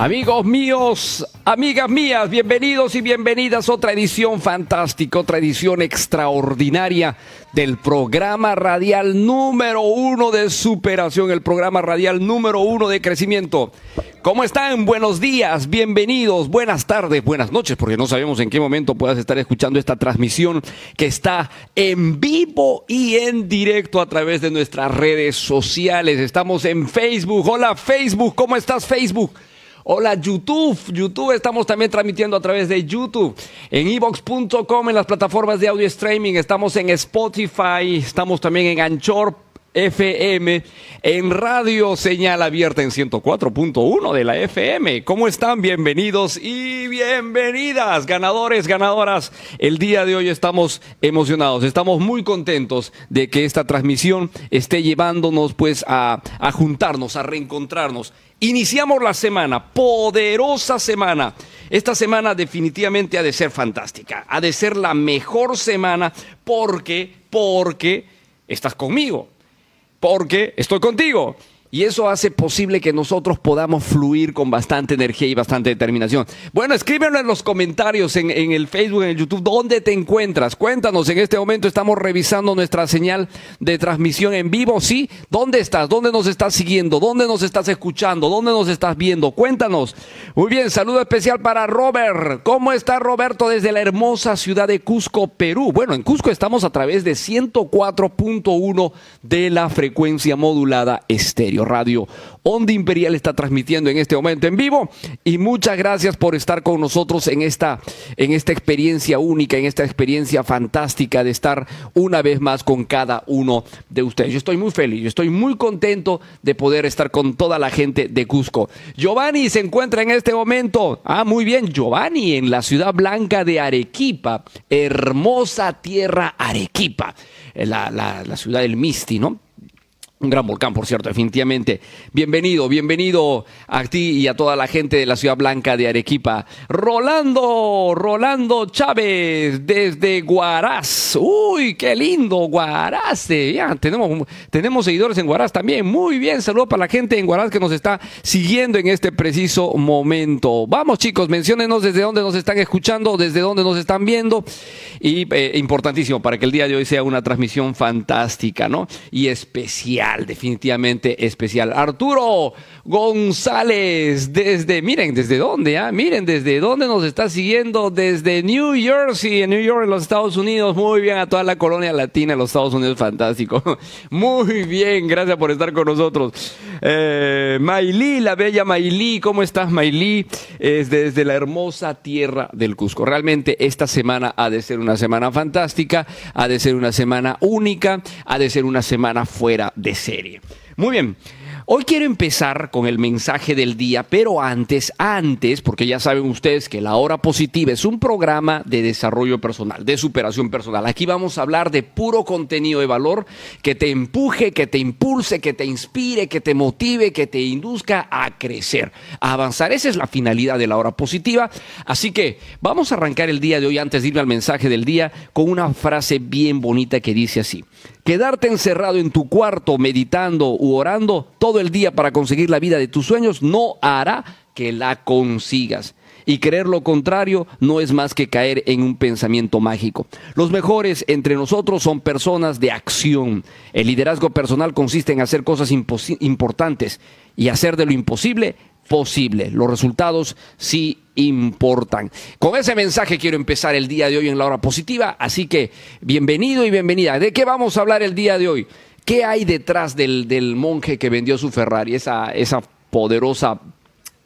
Amigos míos, amigas mías, bienvenidos y bienvenidas a otra edición fantástica, otra edición extraordinaria del programa radial número uno de superación, el programa radial número uno de crecimiento. ¿Cómo están? Buenos días, bienvenidos, buenas tardes, buenas noches, porque no sabemos en qué momento puedas estar escuchando esta transmisión que está en vivo y en directo a través de nuestras redes sociales. Estamos en Facebook. Hola Facebook, ¿cómo estás Facebook? Hola YouTube, YouTube estamos también transmitiendo a través de YouTube, en evox.com, en las plataformas de audio streaming, estamos en Spotify, estamos también en Anchor FM, en Radio Señal Abierta en 104.1 de la FM. ¿Cómo están? Bienvenidos y bienvenidas, ganadores, ganadoras. El día de hoy estamos emocionados, estamos muy contentos de que esta transmisión esté llevándonos pues a, a juntarnos, a reencontrarnos. Iniciamos la semana, poderosa semana. Esta semana definitivamente ha de ser fantástica, ha de ser la mejor semana porque, porque estás conmigo porque estoy contigo. Y eso hace posible que nosotros podamos fluir con bastante energía y bastante determinación. Bueno, escríbelo en los comentarios en, en, el Facebook, en el YouTube, ¿dónde te encuentras? Cuéntanos, en este momento estamos revisando nuestra señal de transmisión en vivo, ¿sí? ¿Dónde estás? ¿Dónde nos estás siguiendo? ¿Dónde nos estás escuchando? ¿Dónde nos estás viendo? Cuéntanos. Muy bien, saludo especial para Robert. ¿Cómo está Roberto desde la hermosa ciudad de Cusco, Perú? Bueno, en Cusco estamos a través de 104.1 de la frecuencia modulada estéreo. Radio Onda Imperial está transmitiendo en este momento en vivo y muchas gracias por estar con nosotros en esta, en esta experiencia única, en esta experiencia fantástica de estar una vez más con cada uno de ustedes. Yo estoy muy feliz, yo estoy muy contento de poder estar con toda la gente de Cusco. Giovanni se encuentra en este momento, ah, muy bien, Giovanni en la ciudad blanca de Arequipa, hermosa tierra Arequipa, la, la, la ciudad del Misti, ¿no? Un gran volcán, por cierto, definitivamente. Bienvenido, bienvenido a ti y a toda la gente de la Ciudad Blanca de Arequipa. Rolando, Rolando Chávez, desde Guaraz. Uy, qué lindo, Guaraz. Ya, tenemos, tenemos seguidores en Guaraz también. Muy bien, saludo para la gente en Guaraz que nos está siguiendo en este preciso momento. Vamos, chicos, menciónenos desde dónde nos están escuchando, desde dónde nos están viendo. Y eh, importantísimo para que el día de hoy sea una transmisión fantástica, ¿no? Y especial definitivamente especial. Arturo González, desde, miren, ¿desde dónde? Ah? Miren, ¿desde dónde nos está siguiendo? Desde New Jersey, en New York, en los Estados Unidos. Muy bien, a toda la colonia latina, en los Estados Unidos, fantástico. Muy bien, gracias por estar con nosotros. Eh, la bella Mailí, ¿cómo estás, Mailí? Es desde la hermosa tierra del Cusco. Realmente esta semana ha de ser una semana fantástica, ha de ser una semana única, ha de ser una semana fuera de serie. Muy bien. Hoy quiero empezar con el mensaje del día, pero antes, antes, porque ya saben ustedes que la hora positiva es un programa de desarrollo personal, de superación personal. Aquí vamos a hablar de puro contenido de valor que te empuje, que te impulse, que te inspire, que te motive, que te induzca a crecer, a avanzar. Esa es la finalidad de la hora positiva. Así que vamos a arrancar el día de hoy antes de irme al mensaje del día con una frase bien bonita que dice así. Quedarte encerrado en tu cuarto meditando u orando todo el día para conseguir la vida de tus sueños no hará que la consigas. Y creer lo contrario no es más que caer en un pensamiento mágico. Los mejores entre nosotros son personas de acción. El liderazgo personal consiste en hacer cosas importantes y hacer de lo imposible posible. Los resultados sí importan. Con ese mensaje quiero empezar el día de hoy en la hora positiva, así que bienvenido y bienvenida. ¿De qué vamos a hablar el día de hoy? ¿Qué hay detrás del, del monje que vendió su Ferrari? Esa, esa poderosa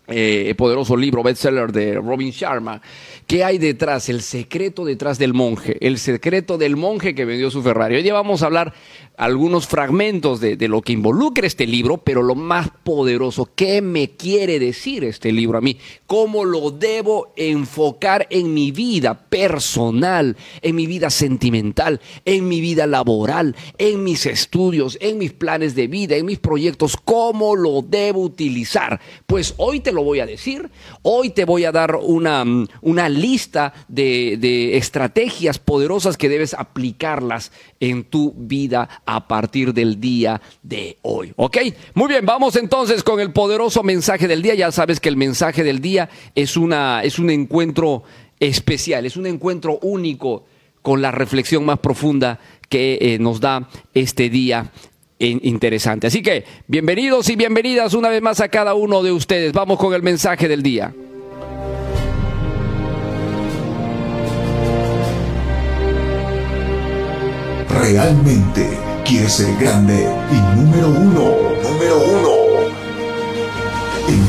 eh, poderoso libro bestseller de Robin Sharma. ¿Qué hay detrás? El secreto detrás del monje. El secreto del monje que vendió su Ferrari. Hoy ya vamos a hablar algunos fragmentos de, de, lo que involucra este libro, pero lo más poderoso, ¿qué me quiere decir este libro a mí? ¿Cómo lo debo enfocar en mi vida personal, en mi vida sentimental, en mi vida laboral, en mis estudios, en mis planes de vida, en mis proyectos? ¿Cómo lo debo utilizar? Pues hoy te lo voy a decir, hoy te voy a dar una, una lista de, de estrategias poderosas que debes aplicarlas en tu vida a partir del día de hoy. ¿Ok? Muy bien, vamos entonces con el poderoso mensaje del día. Ya sabes que el mensaje del día es, una, es un encuentro especial, es un encuentro único con la reflexión más profunda que eh, nos da este día interesante. Así que bienvenidos y bienvenidas una vez más a cada uno de ustedes. Vamos con el mensaje del día. Realmente quieres ser grande y número uno, número uno.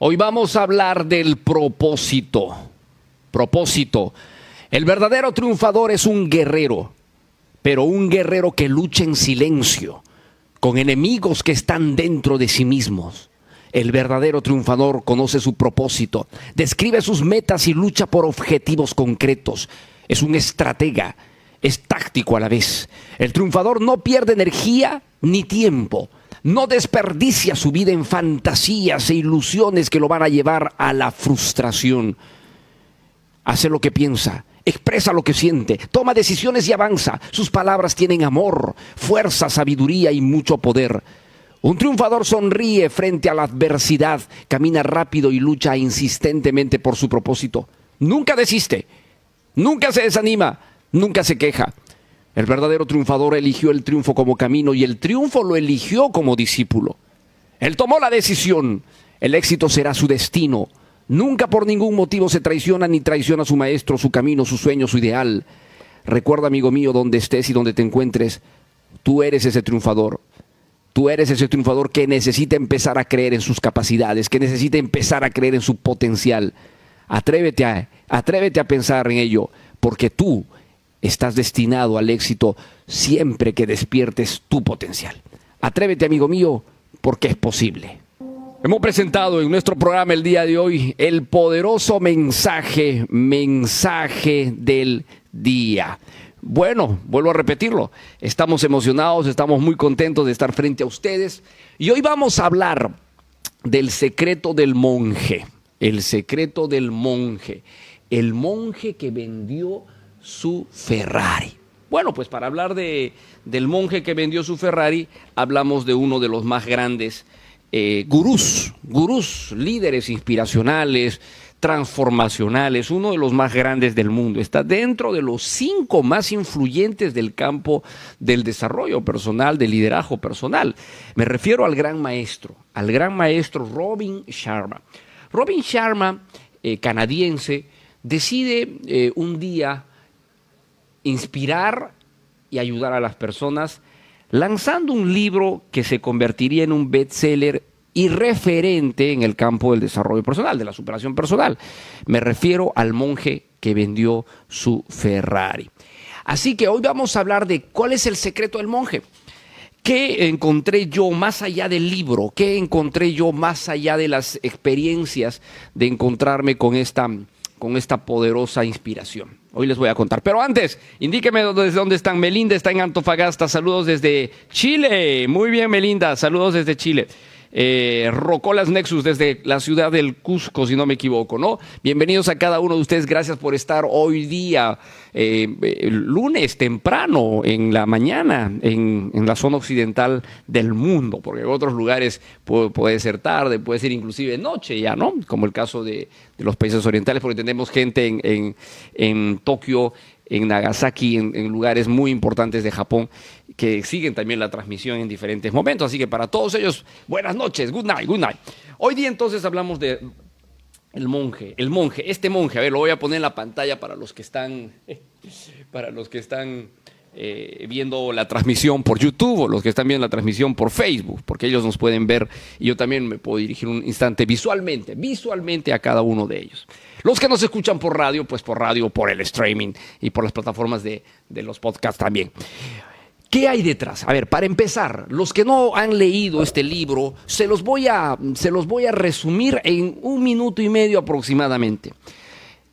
Hoy vamos a hablar del propósito. Propósito. El verdadero triunfador es un guerrero, pero un guerrero que lucha en silencio, con enemigos que están dentro de sí mismos. El verdadero triunfador conoce su propósito, describe sus metas y lucha por objetivos concretos. Es un estratega, es táctico a la vez. El triunfador no pierde energía ni tiempo no desperdicia su vida en fantasías e ilusiones que lo van a llevar a la frustración. Hace lo que piensa, expresa lo que siente, toma decisiones y avanza. Sus palabras tienen amor, fuerza, sabiduría y mucho poder. Un triunfador sonríe frente a la adversidad, camina rápido y lucha insistentemente por su propósito. Nunca desiste, nunca se desanima, nunca se queja. El verdadero triunfador eligió el triunfo como camino y el triunfo lo eligió como discípulo. Él tomó la decisión. El éxito será su destino. Nunca por ningún motivo se traiciona ni traiciona a su maestro, su camino, su sueño, su ideal. Recuerda, amigo mío, donde estés y donde te encuentres, tú eres ese triunfador. Tú eres ese triunfador que necesita empezar a creer en sus capacidades, que necesita empezar a creer en su potencial. Atrévete a, atrévete a pensar en ello, porque tú estás destinado al éxito siempre que despiertes tu potencial. Atrévete, amigo mío, porque es posible. Hemos presentado en nuestro programa el día de hoy el poderoso mensaje, mensaje del día. Bueno, vuelvo a repetirlo, estamos emocionados, estamos muy contentos de estar frente a ustedes y hoy vamos a hablar del secreto del monje, el secreto del monje, el monje que vendió su Ferrari. Bueno, pues para hablar de, del monje que vendió su Ferrari, hablamos de uno de los más grandes eh, gurús, gurús, líderes inspiracionales transformacionales, uno de los más grandes del mundo. Está dentro de los cinco más influyentes del campo del desarrollo personal, del liderazgo personal. Me refiero al gran maestro, al gran maestro Robin Sharma. Robin Sharma, eh, canadiense, decide eh, un día inspirar y ayudar a las personas lanzando un libro que se convertiría en un bestseller y referente en el campo del desarrollo personal, de la superación personal. Me refiero al monje que vendió su Ferrari. Así que hoy vamos a hablar de cuál es el secreto del monje. ¿Qué encontré yo más allá del libro? ¿Qué encontré yo más allá de las experiencias de encontrarme con esta, con esta poderosa inspiración? Hoy les voy a contar. Pero antes, indíqueme desde dónde están. Melinda está en Antofagasta. Saludos desde Chile. Muy bien, Melinda. Saludos desde Chile eh, Rocolas Nexus desde la ciudad del Cusco, si no me equivoco, ¿no? Bienvenidos a cada uno de ustedes, gracias por estar hoy día, eh, lunes temprano, en la mañana, en, la zona occidental del mundo, porque en otros lugares puede, ser tarde, puede ser inclusive noche ya, ¿no? Como el caso de, los países orientales, porque tenemos gente en, en, en Tokio, en Nagasaki, en, lugares muy importantes de Japón, que siguen también la transmisión en diferentes momentos. Así que para todos ellos, buenas noches, good night, good night. Hoy día entonces hablamos de el monje, el monje, este monje, a ver, lo voy a poner en la pantalla para los que están, para los que están eh, viendo la transmisión por YouTube o los que están viendo la transmisión por Facebook, porque ellos nos pueden ver y yo también me puedo dirigir un instante visualmente, visualmente a cada uno de ellos. Los que nos escuchan por radio, pues por radio, por el streaming y por las plataformas de, de los podcasts también. ¿Qué hay detrás? A ver, para empezar, los que no han leído este libro, se los voy a, se los voy a resumir en un minuto y medio aproximadamente.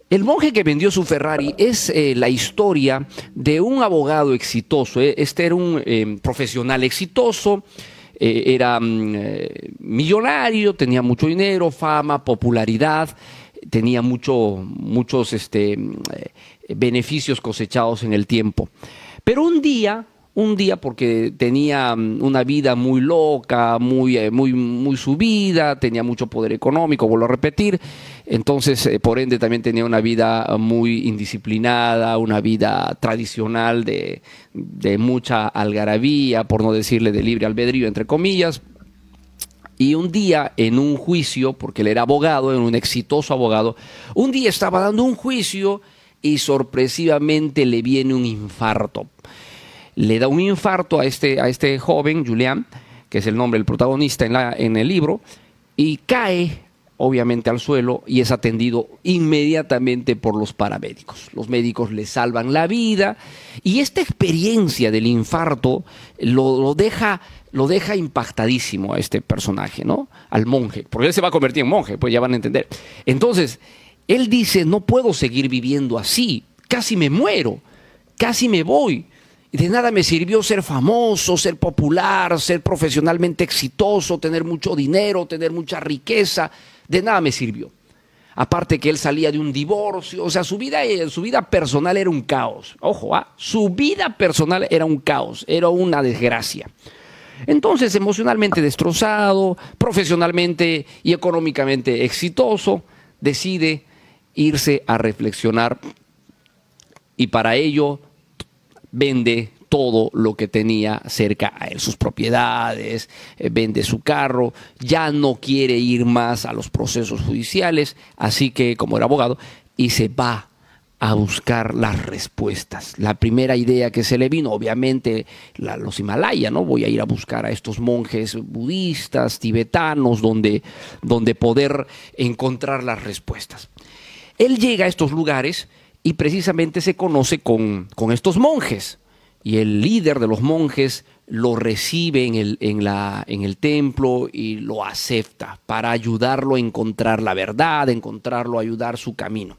El monje que vendió su Ferrari es eh, la historia de un abogado exitoso. Eh. Este era un eh, profesional exitoso, era mm, millonario, tenía mucho dinero, fama, popularidad, tenía mucho, muchos este, beneficios cosechados en el tiempo. Pero un día un día porque tenía mm, una vida muy loca, muy, eh, muy, muy subida, tenía mucho poder económico, vuelvo a repetir, entonces eh, por ende también tenía una vida muy indisciplinada, una vida tradicional de, de mucha algarabía, por no decirle de libre albedrío, entre comillas, y un día en un juicio, porque él era abogado, era un exitoso abogado, un día estaba dando un juicio y sorpresivamente le viene un infarto le da un infarto a este, a este joven, Julián, que es el nombre del protagonista en, la, en el libro, y cae obviamente al suelo y es atendido inmediatamente por los paramédicos. Los médicos le salvan la vida y esta experiencia del infarto lo, deja lo deja impactadísimo a este personaje, ¿no? Al monje, porque él se va a convertir en monje, pues ya van a entender. Entonces, él dice, no puedo seguir viviendo así, casi me muero, casi me voy de nada me sirvió ser famoso, ser popular, ser profesionalmente exitoso, tener mucho dinero, tener mucha riqueza. De nada me sirvió. Aparte que él salía de un divorcio, o sea, su vida, eh, su vida personal era un caos. Ojo, ¿ah? su vida personal era un caos, era una desgracia. Entonces, emocionalmente destrozado, profesionalmente y económicamente exitoso, decide irse a reflexionar y para ello vende todo lo que tenía cerca a él, sus propiedades, eh, vende su carro, ya no quiere ir más a los procesos judiciales, así que como era abogado, y se va a buscar las respuestas. La primera idea que se le vino, obviamente, los Himalaya, ¿no? Voy a ir a buscar a estos monjes budistas, tibetanos, donde, donde poder encontrar las respuestas. Él llega a estos lugares y precisamente se conoce con, estos monjes. Y el líder de los monjes lo recibe en el, en, la, en el templo y lo acepta para ayudarlo a encontrar la verdad, encontrarlo, ayudar su camino.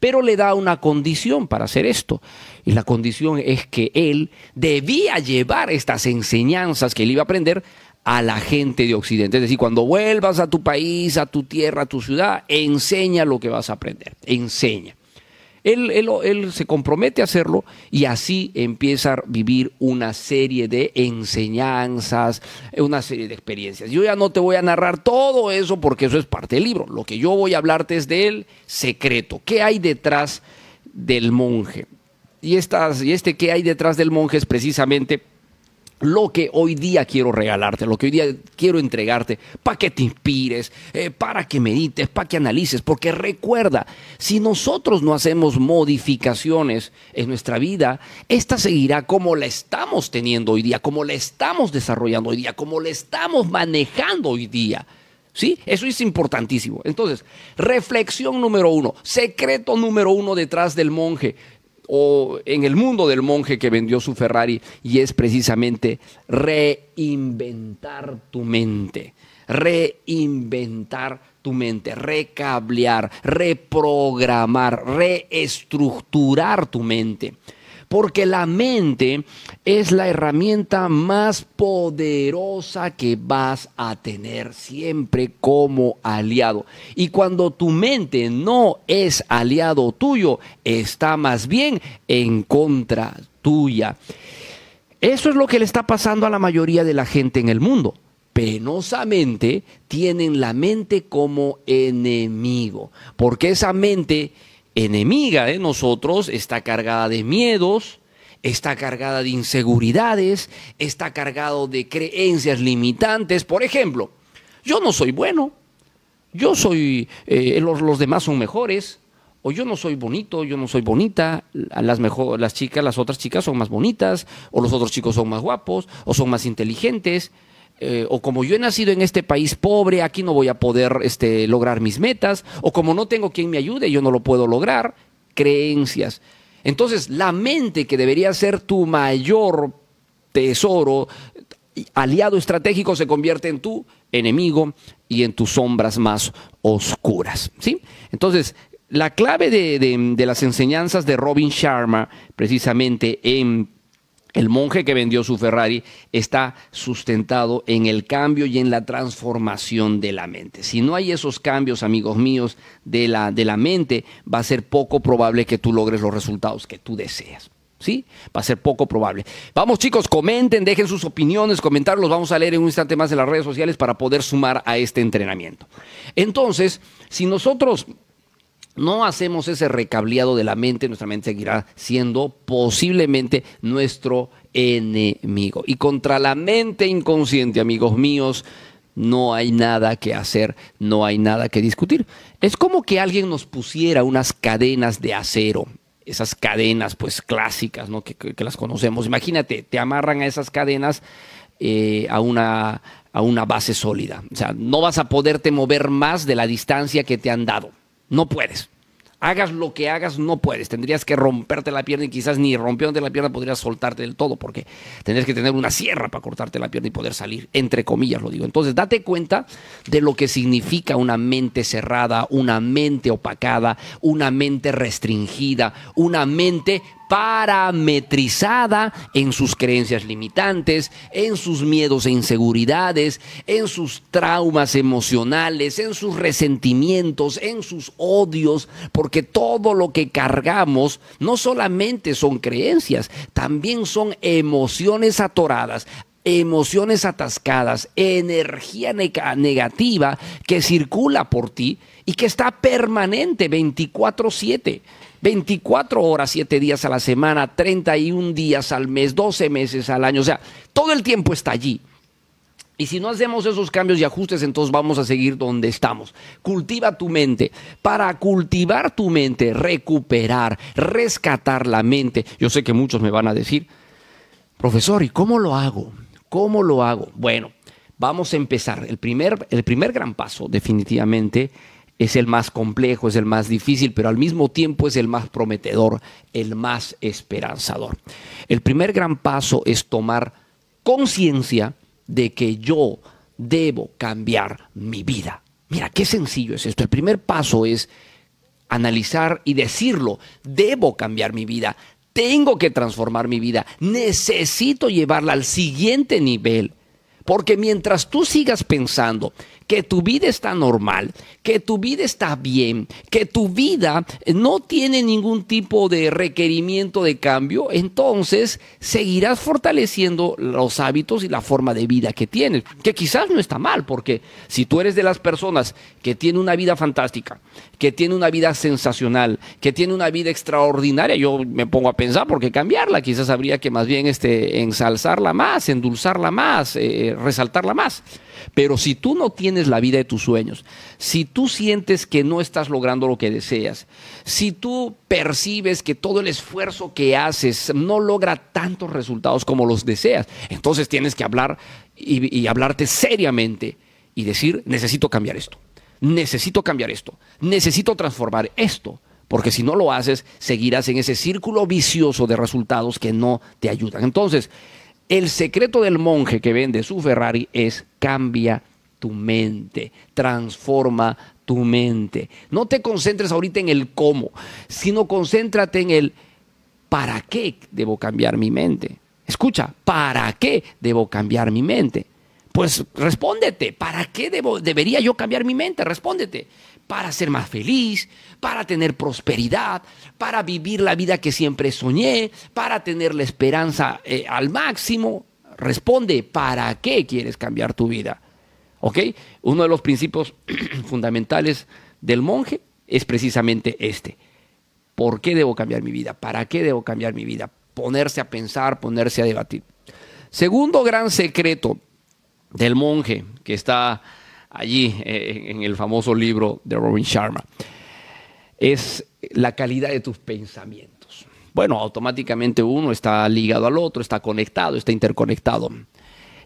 Pero le da una condición para hacer esto. Y la condición es que él debía llevar estas enseñanzas que él iba a aprender a la gente de Occidente. Es decir, cuando vuelvas a tu país, a tu tierra, a tu ciudad, enseña lo que vas a aprender. Enseña. Él, él- él se compromete a hacerlo y así empieza a vivir una serie de enseñanzas, una serie de experiencias. Yo ya no te voy a narrar todo eso porque eso es parte del libro. Lo que yo voy a hablarte es del secreto. ¿Qué hay detrás del monje? Y, y este qué hay detrás del monje es precisamente lo que hoy día quiero regalarte, lo que hoy día quiero entregarte, para que te inspires, eh, para que medites, para que analices, porque recuerda, si nosotros no hacemos modificaciones en nuestra vida, esta seguirá como la estamos teniendo hoy día, como la estamos desarrollando hoy día, como la estamos manejando hoy día. ¿Sí? Eso es importantísimo. Entonces, reflexión número uno, secreto número uno detrás del monje o en el mundo del monje que vendió su Ferrari y es precisamente reinventar tu mente, reinventar tu mente, recablear, reprogramar, reestructurar tu mente. Porque la mente es la herramienta más poderosa que vas a tener siempre como aliado. Y cuando tu mente no es aliado tuyo, está más bien en contra tuya. Eso es lo que le está pasando a la mayoría de la gente en el mundo. Penosamente tienen la mente como enemigo, porque esa mente enemiga de nosotros está cargada de miedos, está cargada de inseguridades, está cargado de creencias limitantes. Por ejemplo, yo no soy bueno, yo soy, eh, los, los demás son mejores, o yo no soy bonito, yo no soy bonita, las, mejor, las chicas, las otras chicas son más bonitas, o los otros chicos son más guapos, o son más inteligentes, eh, o como yo he nacido en este país pobre, aquí no voy a poder este, lograr mis metas, o como no tengo quien me ayude, yo no lo puedo lograr, creencias. Entonces, la mente que debería ser tu mayor tesoro, aliado estratégico, se convierte en tu enemigo y en tus sombras más oscuras. ¿sí? Entonces, la clave de, de- de las enseñanzas de Robin Sharma, precisamente en el monje que vendió su Ferrari, está sustentado en el cambio y en la transformación de la mente. Si no hay esos cambios, amigos míos, de la, de la mente, va a ser poco probable que tú logres los resultados que tú deseas. ¿Sí? Va a ser poco probable. Vamos chicos, comenten, dejen sus opiniones, comentarios, los vamos a leer en un instante más en las redes sociales para poder sumar a este entrenamiento. Entonces, si nosotros no hacemos ese recableado de la mente, nuestra mente seguirá siendo posiblemente nuestro enemigo. Y contra la mente inconsciente, amigos míos, no hay nada que hacer, no hay nada que discutir. Es como que alguien nos pusiera unas cadenas de acero, esas cadenas pues clásicas, ¿no? que, las conocemos. Imagínate, te amarran a esas cadenas eh, a, una, a una base sólida. O sea, no vas a poderte mover más de la distancia que te han dado. No puedes. Hagas lo que hagas, no puedes. Tendrías que romperte la pierna y quizás ni rompiéndote la pierna podrías soltarte del todo, porque tendrías que tener una sierra para cortarte la pierna y poder salir, entre comillas lo digo. Entonces, date cuenta de lo que significa una mente cerrada, una mente opacada, una mente restringida, una mente parametrizada en sus creencias limitantes, en sus miedos e inseguridades, en sus traumas emocionales, en sus resentimientos, en sus odios, porque todo lo que cargamos no solamente son creencias, también son emociones atoradas, emociones atascadas, energía nega- negativa que circula por ti y que está permanente 24/7. 24 horas, 7 días a la semana, 31 días al mes, 12 meses al año. O sea, todo el tiempo está allí. Y si no hacemos esos cambios y ajustes, entonces vamos a seguir donde estamos. Cultiva tu mente. Para cultivar tu mente, recuperar, rescatar la mente. Yo sé que muchos me van a decir, profesor, ¿y cómo lo hago? ¿Cómo lo hago? Bueno, vamos a empezar. El primer, el primer gran paso, definitivamente, es el más complejo, es el más difícil, pero al mismo tiempo es el más prometedor, el más esperanzador. El primer gran paso es tomar conciencia de que yo debo cambiar mi vida. Mira, qué sencillo es esto. El primer paso es analizar y decirlo, debo cambiar mi vida, tengo que transformar mi vida, necesito llevarla al siguiente nivel. Porque mientras tú sigas pensando que tu vida está normal, que tu vida está bien, que tu vida no tiene ningún tipo de requerimiento de cambio, entonces seguirás fortaleciendo los hábitos y la forma de vida que tienes, que quizás no está mal, porque si tú eres de las personas que tiene una vida fantástica, que tiene una vida sensacional, que tiene una vida extraordinaria, yo me pongo a pensar por qué cambiarla, quizás habría que más bien este, ensalzarla más, endulzarla más, eh, resaltarla más. Pero si tú no tienes la vida de tus sueños, si tú sientes que no estás logrando lo que deseas, si tú percibes que todo el esfuerzo que haces no logra tantos resultados como los deseas, entonces tienes que hablar y hablarte seriamente y decir, necesito cambiar esto, necesito cambiar esto, necesito transformar esto. Porque si no lo haces, seguirás en ese círculo vicioso de resultados que no te ayudan. Entonces, el secreto del monje que vende su Ferrari es cambia tu mente, transforma tu mente. No te concentres ahorita en el cómo, sino concéntrate en el para qué debo cambiar mi mente. Escucha, ¿para qué debo cambiar mi mente? Pues respóndete, ¿para qué debo, debería yo cambiar mi mente? Respóndete. Para ser más feliz, para tener prosperidad, para vivir la vida que siempre soñé, para tener la esperanza eh, al máximo. Responde, ¿para qué quieres cambiar tu vida? ¿Ok? Uno de los principios fundamentales del monje es precisamente este. ¿Por qué debo cambiar mi vida? ¿Para qué debo cambiar mi vida? Ponerse a pensar, ponerse a debatir. Segundo gran secreto del monje que está allí eh, en el famoso libro de Robin Sharma es la calidad de tus pensamientos. Bueno, automáticamente uno está ligado al otro, está conectado, está interconectado.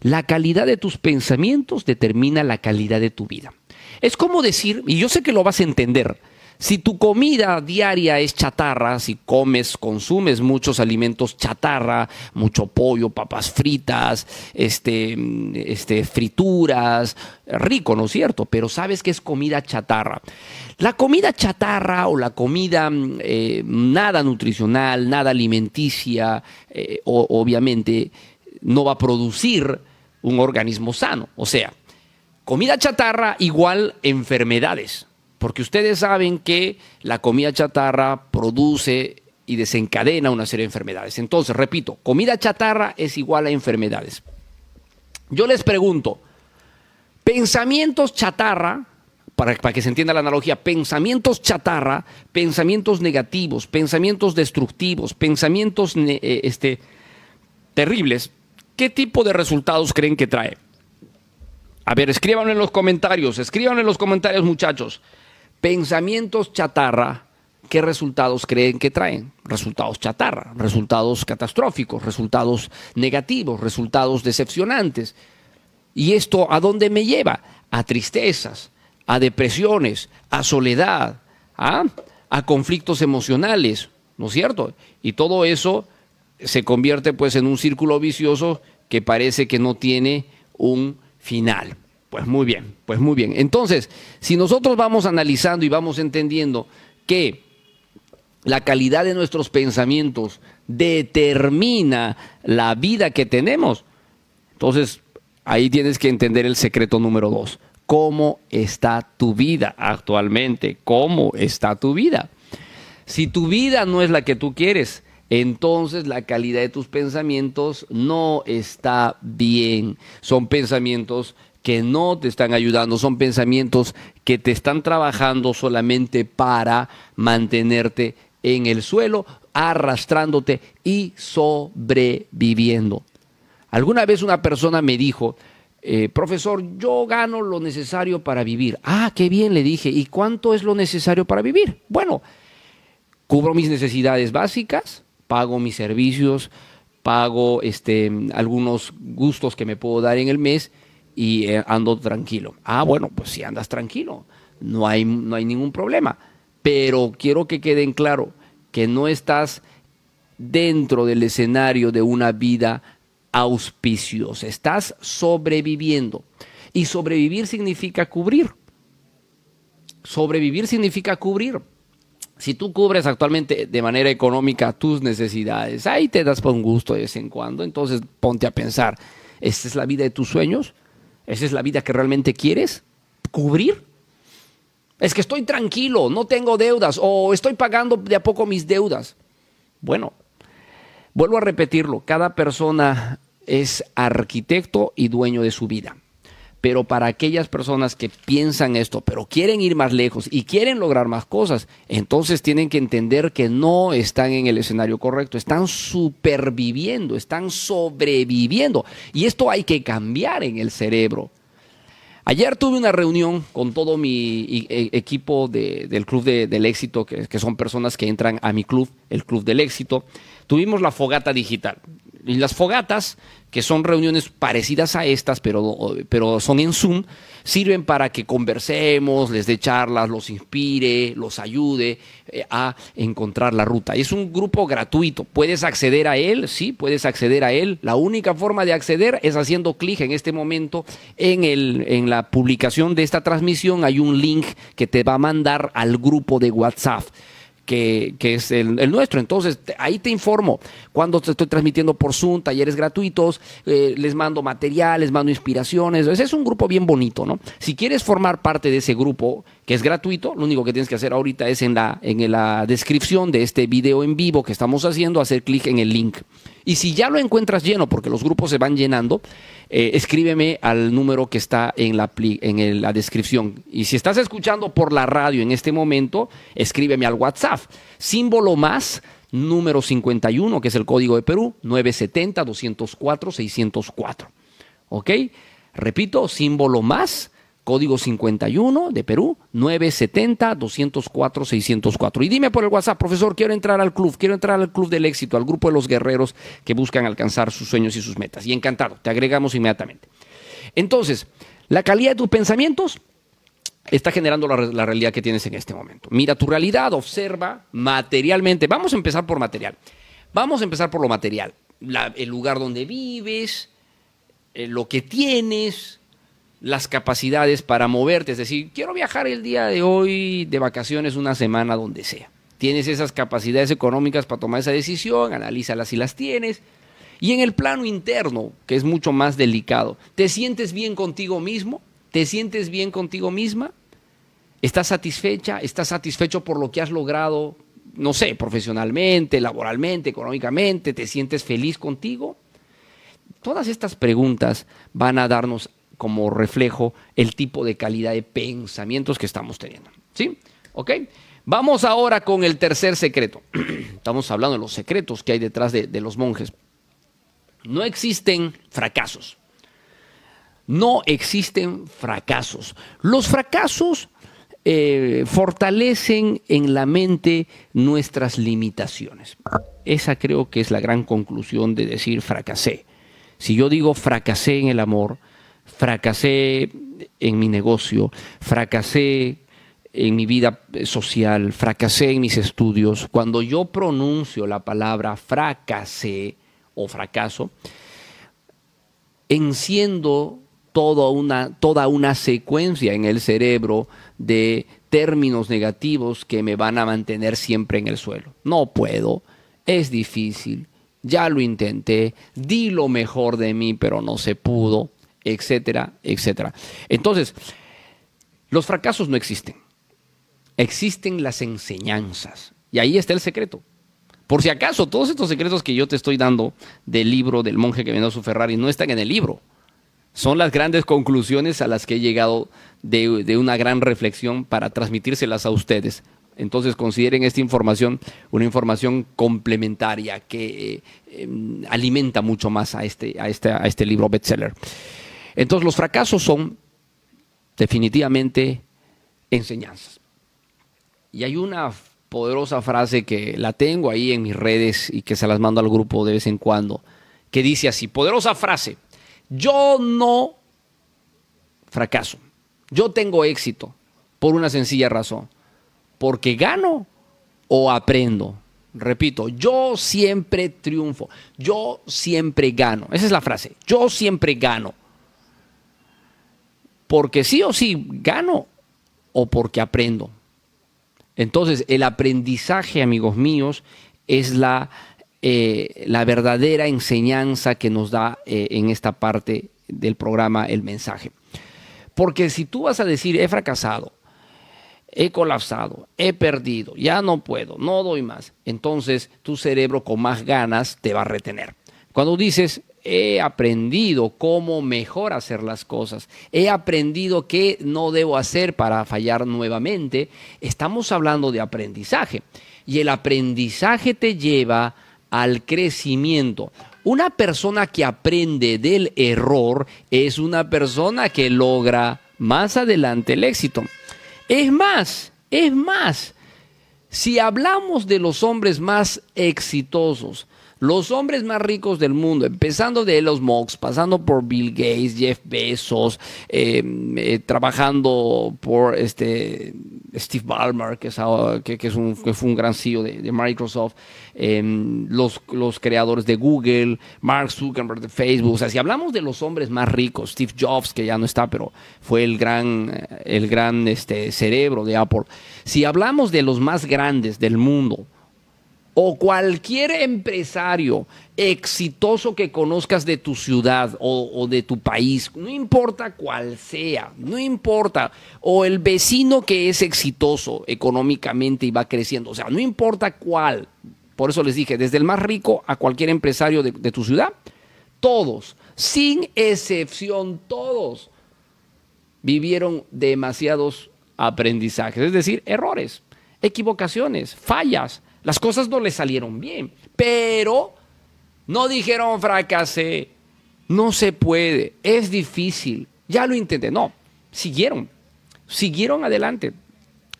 La calidad de tus pensamientos determina la calidad de tu vida. Es como decir, y yo sé que lo vas a entender, si tu comida diaria es chatarra, si comes, consumes muchos alimentos chatarra, mucho pollo, papas fritas, este, este, frituras, rico, ¿no es cierto? Pero sabes que es comida chatarra. La comida chatarra o la comida eh, nada nutricional, nada alimenticia, eh, obviamente no va a producir un organismo sano. O sea, comida chatarra igual enfermedades. Porque ustedes saben que la comida chatarra produce y desencadena una serie de enfermedades. Entonces, repito, comida chatarra es igual a enfermedades. Yo les pregunto, pensamientos chatarra, para, que se entienda la analogía, pensamientos chatarra, pensamientos negativos, pensamientos destructivos, pensamientos eh, este, terribles, ¿qué tipo de resultados creen que trae? A ver, escríbanlo en los comentarios, escríbanlo en los comentarios muchachos. Pensamientos chatarra, ¿qué resultados creen que traen? Resultados chatarra, resultados catastróficos, resultados negativos, resultados decepcionantes. ¿Y esto a dónde me lleva? A tristezas, a depresiones, a soledad, ¿ah? a conflictos emocionales, ¿no es cierto? Y todo eso se convierte pues en un círculo vicioso que parece que no tiene un final. Pues muy bien, pues muy bien. Entonces, si nosotros vamos analizando y vamos entendiendo que la calidad de nuestros pensamientos determina la vida que tenemos, entonces ahí tienes que entender el secreto número dos. ¿Cómo está tu vida actualmente? ¿Cómo está tu vida? Si tu vida no es la que tú quieres, entonces la calidad de tus pensamientos no está bien. Son pensamientos que no te están ayudando, son pensamientos que te están trabajando solamente para mantenerte en el suelo, arrastrándote y sobreviviendo. Alguna vez una persona me dijo, eh, profesor, yo gano lo necesario para vivir. Ah, qué bien, le dije, ¿y cuánto es lo necesario para vivir? Bueno, cubro mis necesidades básicas, pago mis servicios, pago este, algunos gustos que me puedo dar en el mes y eh, ando tranquilo. Ah, bueno, pues si andas tranquilo, no hay, no hay ningún problema. Pero quiero que queden claro que no estás dentro del escenario de una vida auspiciosa, estás sobreviviendo. Y sobrevivir significa cubrir. Sobrevivir significa cubrir. Si tú cubres actualmente de manera económica tus necesidades, ahí te das por un gusto de vez en cuando, entonces ponte a pensar, ¿esta es la vida de tus sueños? ¿Esa es la vida que realmente quieres? cubrir. Es que estoy tranquilo, no tengo deudas o estoy pagando de a poco mis deudas. Bueno, vuelvo a repetirlo, cada persona es arquitecto y dueño de su vida. Pero para aquellas personas que piensan esto, pero quieren ir más lejos y quieren lograr más cosas, entonces tienen que entender que no están en el escenario correcto, están superviviendo, están sobreviviendo. Y esto hay que cambiar en el cerebro. Ayer tuve una reunión con todo mi e- equipo de- del Club de- del Éxito, que son personas que entran a mi club, el Club del Éxito. Tuvimos la fogata digital. Y las fogatas, que son reuniones parecidas a estas, pero, pero son en Zoom, sirven para que conversemos, les dé charlas, los inspire, los ayude eh, a encontrar la ruta. Es un grupo gratuito. Puedes acceder a él, sí, puedes acceder a él. La única forma de acceder es haciendo clic en este momento en, el, en la publicación de esta transmisión. Hay un link que te va a mandar al grupo de WhatsApp que, que es el, nuestro. Entonces, ahí te informo cuando te estoy transmitiendo por Zoom, talleres gratuitos, eh, les mando material, les mando inspiraciones. Es un grupo bien bonito, ¿no? Si quieres formar parte de ese grupo que es gratuito, lo único que tienes que hacer ahorita es en la, en la descripción de este video en vivo que estamos haciendo, hacer clic en el link. Y si ya lo encuentras lleno, porque los grupos se van llenando, eh, escríbeme al número que está en, la, en la descripción. Y si estás escuchando por la radio en este momento, escríbeme al WhatsApp. Símbolo más, número 51, que es el código de Perú, 970-204-604. ¿Ok? Repito, símbolo más, código 51 de Perú, 970-204-604. Y dime por el WhatsApp, profesor, quiero entrar al club, quiero entrar al club del éxito, al grupo de los guerreros que buscan alcanzar sus sueños y sus metas. Y encantado, te agregamos inmediatamente. Entonces, la calidad de tus pensamientos está generando la, re- la realidad que tienes en este momento. Mira tu realidad, observa materialmente. Vamos a empezar por material. Vamos a empezar por lo material. El lugar donde vives, eh, lo que tienes, las capacidades para moverte. Es decir, quiero viajar el día de hoy de vacaciones una semana donde sea. Tienes esas capacidades económicas para tomar esa decisión, analízalas si las tienes. Y en el plano interno, que es mucho más delicado, ¿te sientes bien contigo mismo? ¿Te sientes bien contigo misma? ¿Estás satisfecha? ¿Estás satisfecho por lo que has logrado, no sé, profesionalmente, laboralmente, económicamente? ¿Te sientes feliz contigo? Todas estas preguntas van a darnos como reflejo el tipo de calidad de pensamientos que estamos teniendo. ¿Sí? Vamos ahora con el tercer secreto. Estamos hablando de los secretos que hay detrás de, de los monjes. No existen fracasos. No existen fracasos. Los fracasos eh, fortalecen en la mente nuestras limitaciones. Esa creo que es la gran conclusión de decir fracasé. Si yo digo fracasé en el amor, fracasé en mi negocio, fracasé en mi vida social, fracasé en mis estudios, cuando yo pronuncio la palabra fracasé o fracaso, enciendo toda una, toda una secuencia en el cerebro de términos negativos que me van a mantener siempre en el suelo. No puedo, es difícil, ya lo intenté, di lo mejor de mí, pero no se pudo, etcétera, etcétera. Entonces, los fracasos no existen. Existen las enseñanzas. Y ahí está el secreto. Por si acaso, todos estos secretos que yo te estoy dando del libro del monje que vendió su Ferrari no están en el libro. Son las grandes conclusiones a las que he llegado de, una gran reflexión para transmitírselas a ustedes. Entonces consideren esta información una información complementaria que eh, eh, alimenta mucho más a este, a, este, a este libro bestseller. Entonces los fracasos son definitivamente enseñanzas. Y hay una poderosa frase que la tengo ahí en mis redes y que se las mando al grupo de vez en cuando, que dice así, poderosa frase, yo no fracaso, yo tengo éxito por una sencilla razón, porque gano o aprendo. Repito, yo siempre triunfo, yo siempre gano. Esa es la frase, yo siempre gano. Porque sí o sí gano o porque aprendo. Entonces, el aprendizaje, amigos míos, es la, eh, la verdadera enseñanza que nos da eh, en esta parte del programa el mensaje. Porque si tú vas a decir, he fracasado, he colapsado, he perdido, ya no puedo, no doy más, entonces tu cerebro con más ganas te va a retener. Cuando dices, he aprendido cómo mejor hacer las cosas, he aprendido qué no debo hacer para fallar nuevamente, estamos hablando de aprendizaje. Y el aprendizaje te lleva al crecimiento. Una persona que aprende del error es una persona que logra más adelante el éxito. Es más, es más, si hablamos de los hombres más exitosos, los hombres más ricos del mundo, empezando de Elon Musk, pasando por Bill Gates, Jeff Bezos, eh, eh, trabajando por este Steve Ballmer, que es, un, que fue un gran CEO de, Microsoft, eh, los, los creadores de Google, Mark Zuckerberg de Facebook. O sea, si hablamos de los hombres más ricos, Steve Jobs, que ya no está, pero fue el gran, el gran este, cerebro de Apple. Si hablamos de los más grandes del mundo, o cualquier empresario exitoso que conozcas de tu ciudad o, de tu país, no importa cuál sea, no importa, o el vecino que es exitoso económicamente y va creciendo, o sea, no importa cuál, por eso les dije, desde el más rico a cualquier empresario de tu ciudad, todos, sin excepción, todos vivieron demasiados aprendizajes, es decir, errores, equivocaciones, fallas. Las cosas no les salieron bien, pero no dijeron fracasé, no se puede, es difícil, ya lo intenté. No, siguieron, siguieron adelante.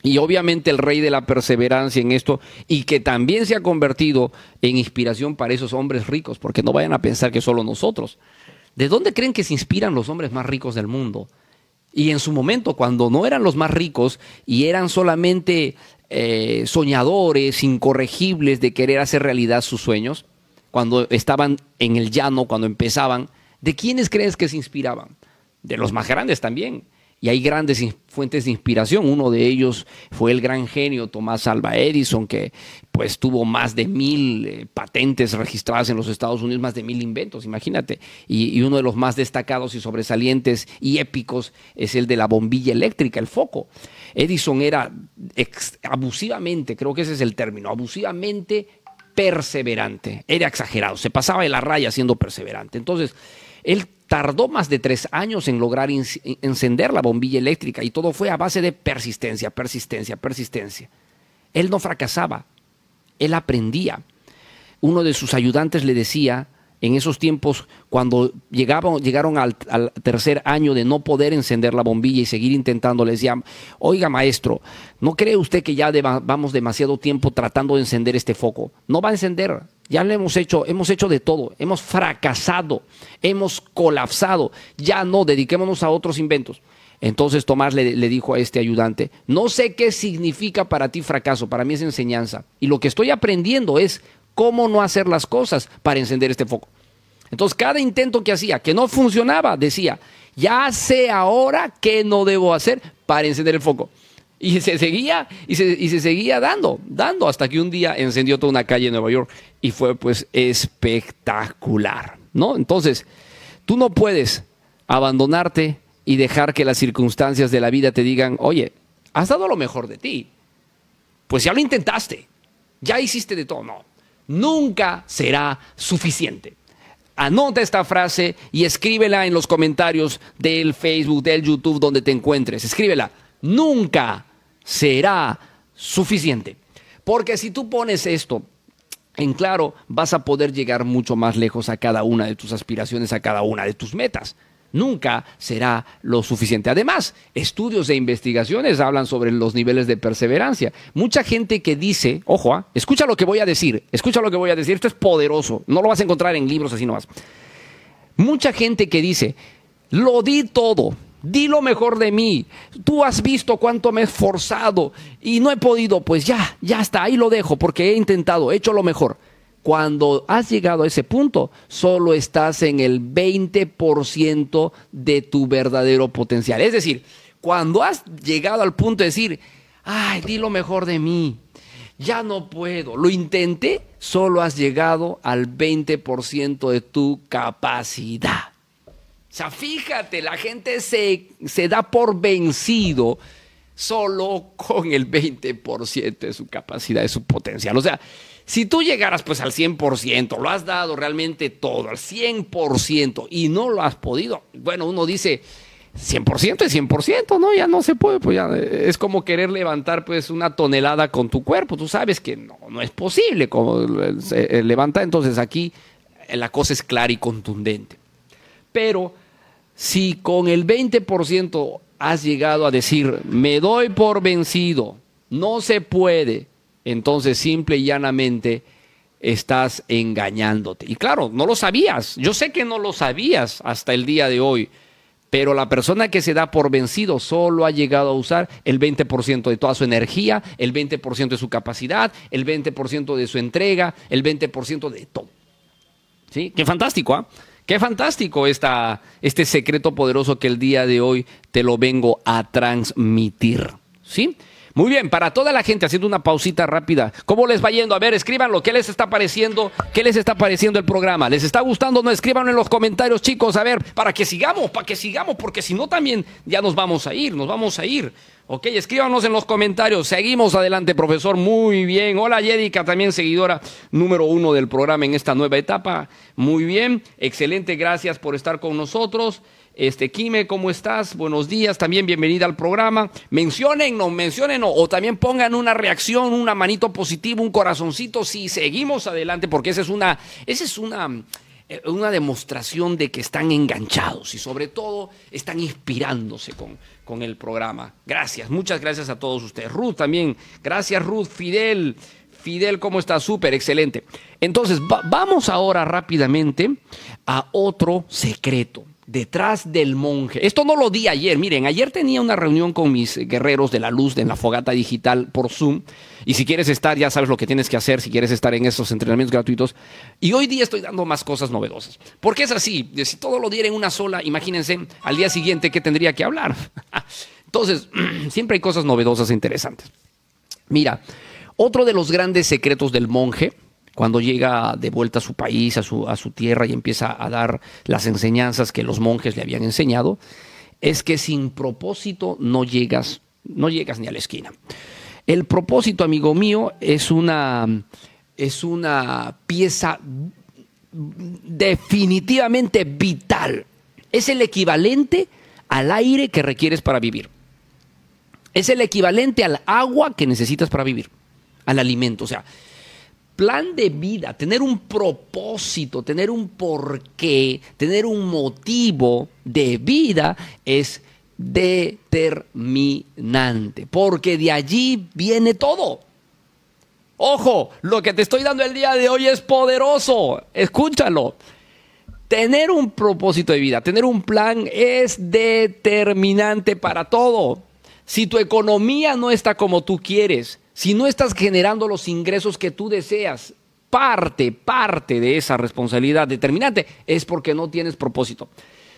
Y obviamente el rey de la perseverancia en esto y que también se ha convertido en inspiración para esos hombres ricos, porque no vayan a pensar que solo nosotros. ¿De dónde creen que se inspiran los hombres más ricos del mundo? Y en su momento, cuando no eran los más ricos y eran solamente eh, soñadores, incorregibles de querer hacer realidad sus sueños, cuando estaban en el llano, cuando empezaban, ¿de quiénes crees que se inspiraban? De los más grandes también. Y hay grandes fuentes de inspiración. Uno de ellos fue el gran genio Tomás Alva Edison, que pues tuvo más de mil eh, patentes registradas en los Estados Unidos, más de mil inventos, imagínate. Y, uno de los más destacados y sobresalientes y épicos es el de la bombilla eléctrica, el foco. Edison era abusivamente, creo que ese es el término, abusivamente perseverante. Era exagerado, se pasaba de la raya siendo perseverante. Entonces, él tardó más de tres años en lograr encender la bombilla eléctrica y todo fue a base de persistencia, persistencia, persistencia. Él no fracasaba, él aprendía. Uno de sus ayudantes le decía, en esos tiempos, cuando llegaron al, tercer año de no poder encender la bombilla y seguir intentando, le decía, oiga maestro, ¿no cree usted que ya vamos demasiado tiempo tratando de encender este foco? No va a encender, ya lo hemos hecho, hemos hecho de todo, hemos fracasado, hemos colapsado, ya no, dediquémonos a otros inventos. Entonces Tomás le, le dijo a este ayudante, no sé qué significa para ti fracaso, para mí es enseñanza. Y lo que estoy aprendiendo es cómo no hacer las cosas para encender este foco. Entonces cada intento que hacía, que no funcionaba, decía, ya sé ahora qué no debo hacer para encender el foco. Y se seguía, y se, y se seguía dando, dando, hasta que un día encendió toda una calle en Nueva York y fue pues espectacular, ¿no? Entonces, tú no puedes abandonarte y dejar que las circunstancias de la vida te digan, oye, has dado lo mejor de ti. Pues ya lo intentaste, ya hiciste de todo. No, nunca será suficiente. Anota esta frase y escríbela en los comentarios del Facebook, del YouTube, donde te encuentres. Escríbela. Nunca será suficiente. Porque si tú pones esto en claro, vas a poder llegar mucho más lejos a cada una de tus aspiraciones, a cada una de tus metas. Nunca será lo suficiente. Además, estudios e investigaciones hablan sobre los niveles de perseverancia. Mucha gente que dice, ojo, ah, escucha lo que voy a decir, escucha lo que voy a decir, esto es poderoso, no lo vas a encontrar en libros así nomás. Mucha gente que dice, lo di todo, di lo mejor de mí, tú has visto cuánto me he esforzado y no he podido, pues ya, ya está, ahí lo dejo porque he intentado, he hecho lo mejor. Cuando has llegado a ese punto, solo estás en el 20% de tu verdadero potencial. Es decir, cuando has llegado al punto de decir, ay, di lo mejor de mí, ya no puedo, lo intenté, solo has llegado al 20% de tu capacidad. Sea, fíjate, la gente se, se da por vencido solo con el 20% de su capacidad, de su potencial. O sea, si tú llegaras pues al 100%, lo has dado realmente todo, al 100% y no lo has podido, bueno, uno dice 100% es 100%, ¿no? Ya no se puede, pues ya eh, es como querer levantar pues una tonelada con tu cuerpo, tú sabes que no, no es posible como se eh, levanta, entonces aquí eh, la cosa es clara y contundente. Pero si con el 20% has llegado a decir, me doy por vencido, no se puede, entonces simple y llanamente estás engañándote. Y claro, no lo sabías. Yo sé que no lo sabías hasta el día de hoy, pero la persona que se da por vencido solo ha llegado a usar el 20% de toda su energía, el 20% de su capacidad, el 20% de su entrega, el 20% de todo. ¿Sí? Qué fantástico, ¿ah? Qué fantástico esta, este secreto poderoso que el día de hoy te lo vengo a transmitir. ¿Sí? Muy bien, para toda la gente, haciendo una pausita rápida, ¿cómo les va yendo? A ver, escríbanlo, ¿qué les está pareciendo? ¿Qué les está pareciendo el programa? ¿Les está gustando? No, escríbanlo en los comentarios, chicos, a ver, para que sigamos, para que sigamos, porque si no también ya nos vamos a ir, nos vamos a ir. Ok, escríbanos en los comentarios. Seguimos adelante, profesor. Muy bien. Hola, Yedica, también seguidora número uno del programa en esta nueva etapa. Muy bien. Excelente. Gracias por estar con nosotros. Este, Kime, ¿cómo estás? Buenos días, también bienvenida al programa. Mencionen, no, mencionen, o también pongan una reacción, una manito positiva, un corazoncito, si seguimos adelante, porque esa es una, esa es una, una demostración de que están enganchados y sobre todo están inspirándose con, con el programa. Gracias, muchas gracias a todos ustedes. Ruth también, gracias Ruth, Fidel. Fidel, ¿cómo está? Súper, excelente. Entonces, vamos ahora rápidamente a otro secreto detrás del monje. Esto no lo di ayer, miren, ayer tenía una reunión con mis guerreros de la luz de la fogata digital por Zoom. Y si quieres estar, ya sabes lo que tienes que hacer si quieres estar en esos entrenamientos gratuitos. Y hoy día estoy dando más cosas novedosas. Porque es así, si todo lo diera en una sola, imagínense al día siguiente qué tendría que hablar. Entonces, siempre hay cosas novedosas e interesantes. Mira, otro de los grandes secretos del monje cuando llega de vuelta a su país, a su, a su tierra y empieza a dar las enseñanzas que los monjes le habían enseñado, es que sin propósito no llegas, no llegas ni a la esquina. El propósito, amigo mío, es una, es una pieza definitivamente vital. Es el equivalente al aire que requieres para vivir. Es el equivalente al agua que necesitas para vivir, al alimento. O sea, plan de vida, tener un propósito, tener un porqué, tener un motivo de vida es determinante, porque de allí viene todo. Ojo, lo que te estoy dando el día de hoy es poderoso, escúchalo. Tener un propósito de vida, tener un plan es determinante para todo. Si tu economía no está como tú quieres, si no estás generando los ingresos que tú deseas, parte, parte de esa responsabilidad determinante es porque no tienes propósito.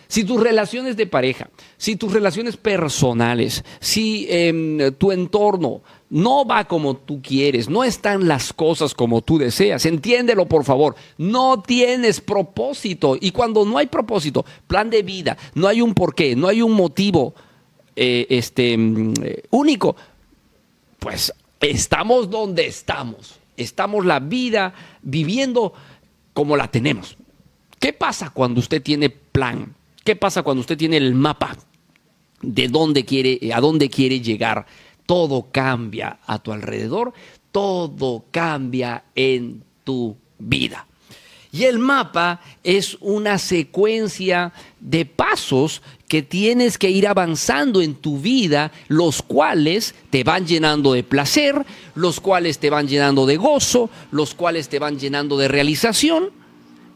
Si tus relaciones de pareja, si tus relaciones personales, si em, tu entorno no va como tú quieres, no están las cosas como tú deseas, entiéndelo por favor, no tienes propósito. Y cuando no hay propósito, plan de vida, no hay un porqué, no hay un motivo eh, este, mm, eh, único, pues estamos donde estamos. Estamos la vida viviendo como la tenemos. ¿Qué pasa cuando usted tiene plan? ¿Qué pasa cuando usted tiene el mapa de dónde quiere, a dónde quiere llegar? Todo cambia a tu alrededor, todo cambia en tu vida. Y el mapa es una secuencia de pasos que tienes que ir avanzando en tu vida, los cuales te van llenando de placer, los cuales te van llenando de gozo, los cuales te van llenando de realización,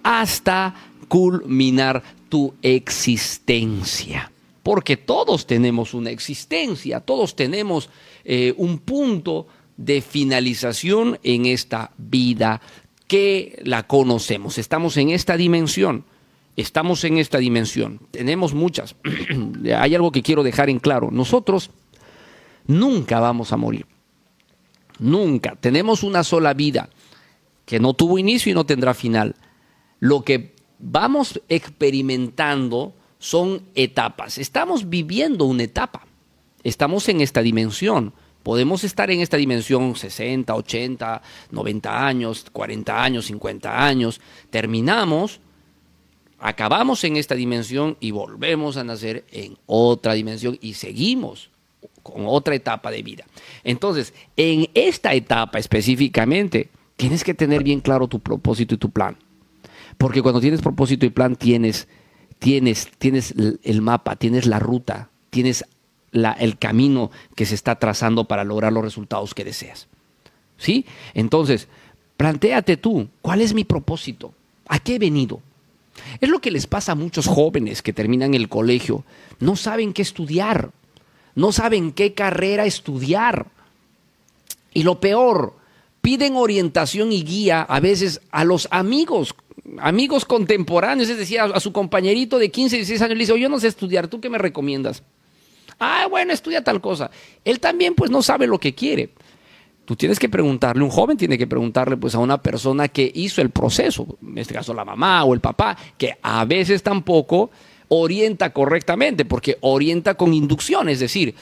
hasta culminar tu existencia. Porque todos tenemos una existencia, todos tenemos eh, un punto de finalización en esta vida que la conocemos. Estamos en esta dimensión. Estamos en esta dimensión. Tenemos muchas. Hay algo que quiero dejar en claro. Nosotros nunca vamos a morir. Nunca. Tenemos una sola vida que no tuvo inicio y no tendrá final. Lo que vamos experimentando son etapas. Estamos viviendo una etapa. Estamos en esta dimensión. Podemos estar en esta dimensión 60, 80, 90 años, 40 años, 50 años. Terminamos, acabamos en esta dimensión y volvemos a nacer en otra dimensión y seguimos con otra etapa de vida. Entonces, en esta etapa específicamente, tienes que tener bien claro tu propósito y tu plan. Porque cuando tienes propósito y plan, tienes, tienes, tienes el mapa, tienes la ruta, tienes el camino que se está trazando para lograr los resultados que deseas. ¿Sí? Entonces, plantéate tú, ¿cuál es mi propósito? ¿A qué he venido? Es lo que les pasa a muchos jóvenes que terminan el colegio. No saben qué estudiar, no saben qué carrera estudiar. Y lo peor, piden orientación y guía a veces a los amigos, amigos contemporáneos, es decir, a, su compañerito de 15, 16 años, le dice, yo no sé estudiar, ¿tú qué me recomiendas? Ah, bueno, estudia tal cosa. Él también pues no sabe lo que quiere. Tú tienes que preguntarle, un joven tiene que preguntarle pues a una persona que hizo el proceso, en este caso la mamá o el papá, que a veces tampoco orienta correctamente, porque orienta con inducción, es decir,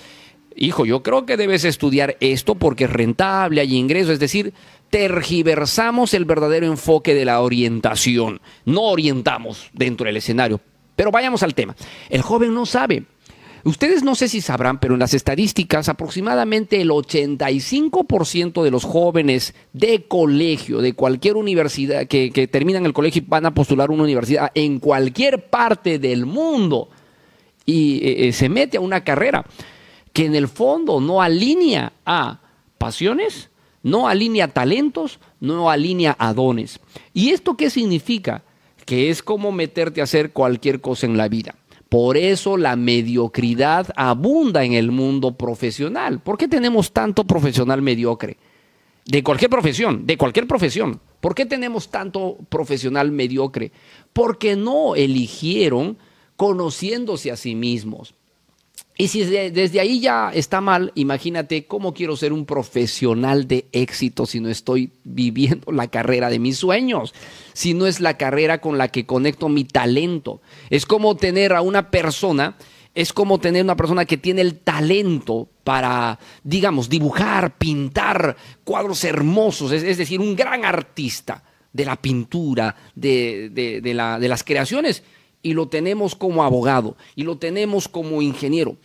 hijo, yo creo que debes estudiar esto porque es rentable, hay ingresos, es decir, tergiversamos el verdadero enfoque de la orientación, no orientamos dentro del escenario. Pero vayamos al tema. El joven no sabe, Ustedes no sé si sabrán, pero en las estadísticas aproximadamente el 85% de los jóvenes de colegio, de cualquier universidad, que, terminan el colegio y van a postular una universidad en cualquier parte del mundo y eh, eh, se mete a una carrera que en el fondo no alinea a pasiones, no alinea talentos, no alinea a dones. ¿Y esto qué significa? Que es como meterte a hacer cualquier cosa en la vida. Por eso la mediocridad abunda en el mundo profesional. ¿Por qué tenemos tanto profesional mediocre? De cualquier profesión, de cualquier profesión. ¿Por qué tenemos tanto profesional mediocre? Porque no eligieron conociéndose a sí mismos. Y si desde ahí ya está mal, imagínate cómo quiero ser un profesional de éxito si no estoy viviendo la carrera de mis sueños, si no es la carrera con la que conecto mi talento. Es como tener a una persona, es como tener una persona que tiene el talento para, digamos, dibujar, pintar cuadros hermosos, es, decir, un gran artista de la pintura, de, las creaciones y lo tenemos como abogado y lo tenemos como ingeniero,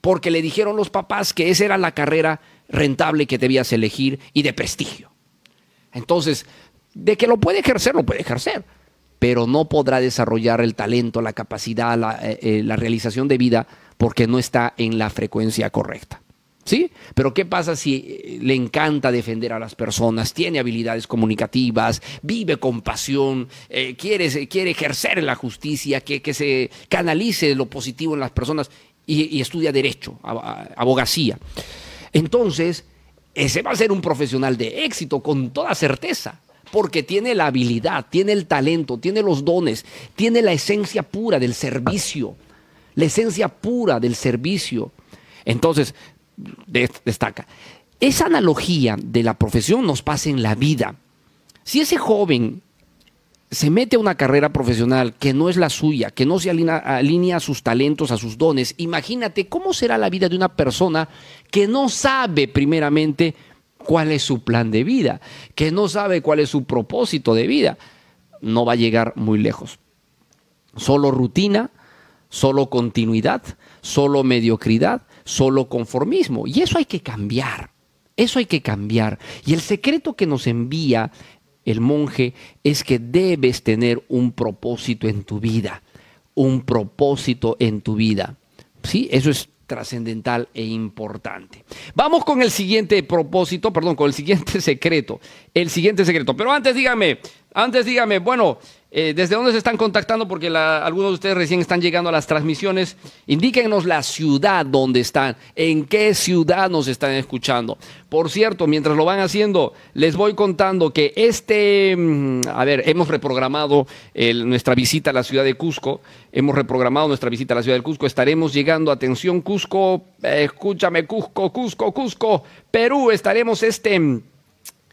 porque le dijeron los papás que esa era la carrera rentable que debías elegir y de prestigio. Entonces, de que lo puede ejercer, lo puede ejercer, pero no podrá desarrollar el talento, la capacidad, la, eh, eh, la realización de vida porque no está en la frecuencia correcta. ¿Sí? Pero ¿qué pasa si eh, le encanta defender a las personas, tiene habilidades comunicativas, vive con pasión, eh, quiere, quiere, ejercer la justicia, que, que, se canalice lo positivo en las personas y, estudia derecho, abogacía? Entonces, ese va a ser un profesional de éxito con toda certeza, porque tiene la habilidad, tiene el talento, tiene los dones, tiene la esencia pura del servicio, la esencia pura del servicio. Entonces, destaca. Esa analogía de la profesión nos pasa en la vida. Si ese joven se mete a una carrera profesional que no es la suya, que no se alinea, a sus talentos, a sus dones, imagínate cómo será la vida de una persona que no sabe primeramente cuál es su plan de vida, que no sabe cuál es su propósito de vida. No va a llegar muy lejos. Solo rutina, solo continuidad, solo mediocridad, solo conformismo. Y eso hay que cambiar. Eso hay que cambiar. Y el secreto que nos envía el monje es que debes tener un propósito en tu vida. Un propósito en tu vida. ¿Sí? Eso es trascendental e importante. Vamos con el siguiente propósito, perdón, con el siguiente secreto. El siguiente secreto. Pero antes dígame, antes dígame, bueno, eh, ¿Desde dónde se están contactando? Porque algunos de ustedes recién están llegando a las transmisiones. Indíquenos la ciudad donde están, en qué ciudad nos están escuchando. Por cierto, mientras lo van haciendo, les voy contando que este, mm, a ver, hemos reprogramado nuestra visita a la ciudad de Cusco. Hemos reprogramado nuestra visita a la ciudad de Cusco. Estaremos llegando, atención Cusco, escúchame Cusco, Cusco, Cusco, Perú. Estaremos este mm,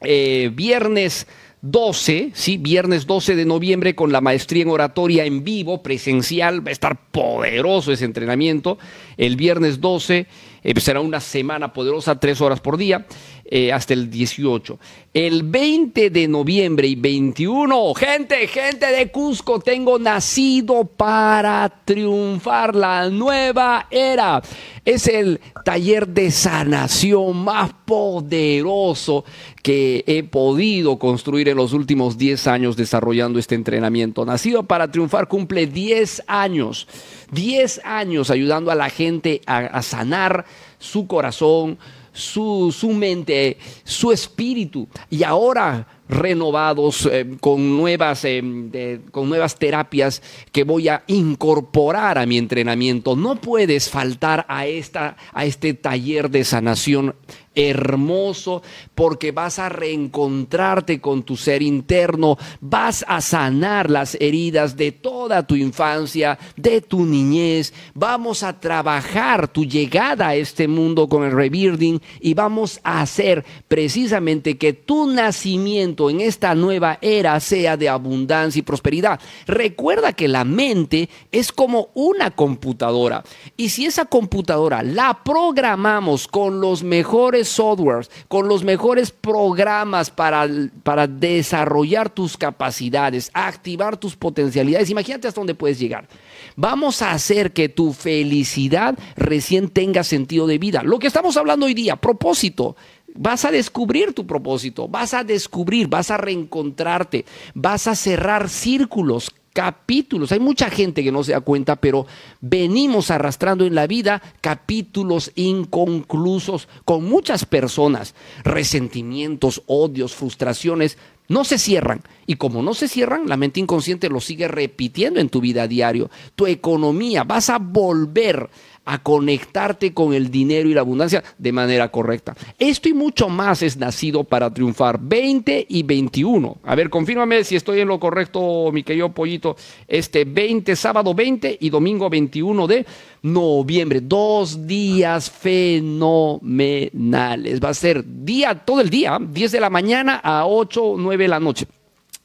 eh, viernes 12, ¿sí? viernes 12 de noviembre con la maestría en oratoria en vivo, presencial, va a estar poderoso ese entrenamiento. El viernes 12 eh, será una semana poderosa, tres horas por día, eh, hasta el 18. El 20 de noviembre y 21, gente, gente de Cusco, tengo nacido para triunfar la nueva era. Es el taller de sanación más poderoso que he podido construir en los últimos 10 años desarrollando este entrenamiento. Nacido para triunfar cumple 10 años, 10 años ayudando a la gente a, a sanar su corazón, su, su, mente, su espíritu. Y ahora renovados eh, con, nuevas, eh, con nuevas terapias que voy a incorporar a mi entrenamiento. No puedes faltar a, esta, a este taller de sanación hermoso porque vas a reencontrarte con tu ser interno, vas a sanar las heridas de toda tu infancia, de tu niñez, vamos a trabajar tu llegada a este mundo con el rebirthing y vamos a hacer precisamente que tu nacimiento en esta nueva era sea de abundancia y prosperidad. Recuerda que la mente es como una computadora y si esa computadora la programamos con los mejores softwares, con los mejores programas para, para desarrollar tus capacidades, activar tus potencialidades. Imagínate hasta dónde puedes llegar. Vamos a hacer que tu felicidad recién tenga sentido de vida. Lo que estamos hablando hoy día, propósito. Vas a descubrir tu propósito, vas a descubrir, vas a reencontrarte, vas a cerrar círculos, capítulos. Hay mucha gente que no se da cuenta, pero venimos arrastrando en la vida capítulos inconclusos con muchas personas. Resentimientos, odios, frustraciones, no se cierran. Y como no se cierran, la mente inconsciente lo sigue repitiendo en tu vida diario. Tu economía, vas a volver a conectarte con el dinero y la abundancia de manera correcta. Esto y mucho más es nacido para triunfar. 20 y 21. A ver, confírmame si estoy en lo correcto, mi querido pollito. Este 20, sábado 20 y domingo 21 de noviembre. Dos días fenomenales. Va a ser día, todo el día, 10 de la mañana a 8, 9 de la noche.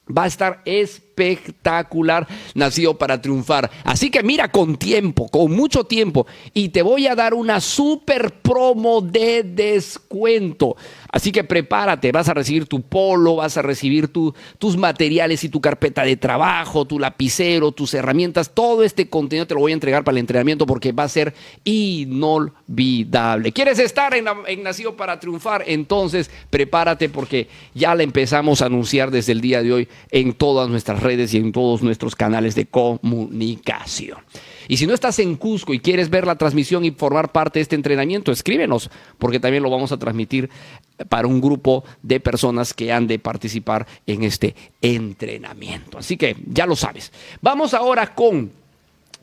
Va a estar espectacular, nacido para triunfar. Así que mira con tiempo, con mucho tiempo, y te voy a dar una super promo de descuento. Así que prepárate, vas a recibir tu polo, vas a recibir tu, tus materiales y tu carpeta de trabajo, tu lapicero, tus herramientas. Todo este contenido te lo voy a entregar para el entrenamiento porque va a ser inolvidable. ¿Quieres estar en, en Nacido para Triunfar? Entonces prepárate porque ya la empezamos a anunciar desde el día de hoy en todas nuestras redes y en todos nuestros canales de comunicación. Y si no estás en Cusco y quieres ver la transmisión y formar parte de este entrenamiento, escríbenos, porque también lo vamos a transmitir para un grupo de personas que han de participar en este entrenamiento. Así que ya lo sabes. Vamos ahora con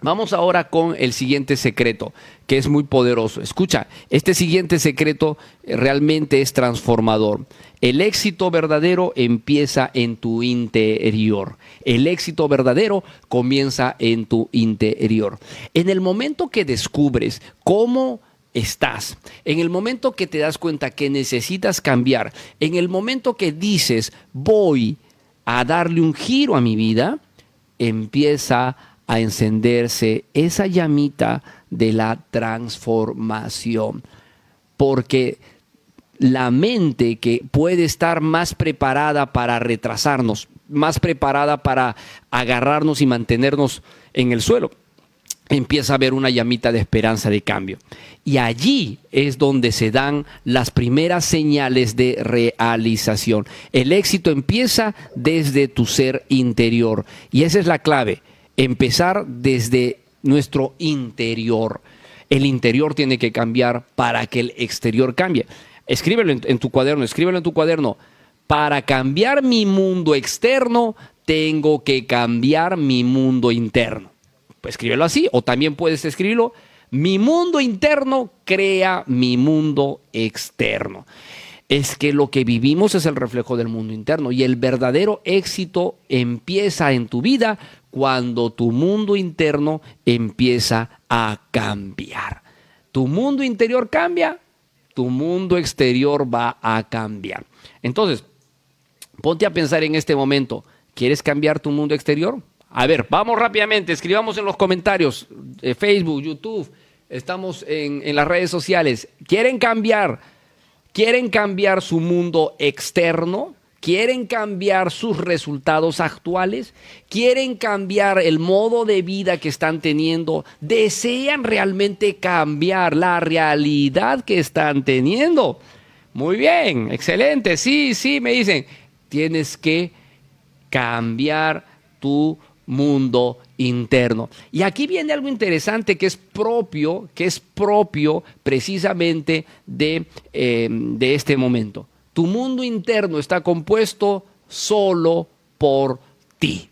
Vamos ahora con el siguiente secreto, que es muy poderoso. Escucha, este siguiente secreto realmente es transformador. El éxito verdadero empieza en tu interior. El éxito verdadero comienza en tu interior. En el momento que descubres cómo estás, en el momento que te das cuenta que necesitas cambiar, en el momento que dices voy a darle un giro a mi vida, empieza a a encenderse esa llamita de la transformación. Porque la mente que puede estar más preparada para retrasarnos, más preparada para agarrarnos y mantenernos en el suelo, empieza a haber una llamita de esperanza de cambio. Y allí es donde se dan las primeras señales de realización. El éxito empieza desde tu ser interior. Y esa es la clave empezar desde nuestro interior. El interior tiene que cambiar para que el exterior cambie. Escríbelo en, tu cuaderno, escríbelo en tu cuaderno. Para cambiar mi mundo externo, tengo que cambiar mi mundo interno. Pues escríbelo así, o también puedes escribirlo. Mi mundo interno crea mi mundo externo es que lo que vivimos es el reflejo del mundo interno y el verdadero éxito empieza en tu vida cuando tu mundo interno empieza a cambiar. Tu mundo interior cambia, tu mundo exterior va a cambiar. Entonces, Ponte a pensar en este momento, ¿quieres cambiar tu mundo exterior? A ver, vamos rápidamente, escribamos en los comentarios, eh, Facebook, YouTube, estamos en, en las redes sociales. ¿Quieren cambiar? ¿Quieren cambiar su mundo externo? ¿Quieren cambiar sus resultados actuales? ¿Quieren cambiar el modo de vida que están teniendo? ¿Desean realmente cambiar la realidad que están teniendo? Muy bien, excelente. Sí, sí, me dicen, tienes que cambiar tu mundo interno. Y aquí viene algo interesante que es propio, que es propio precisamente de, eh, de este momento. Tu mundo interno está compuesto solo por ti.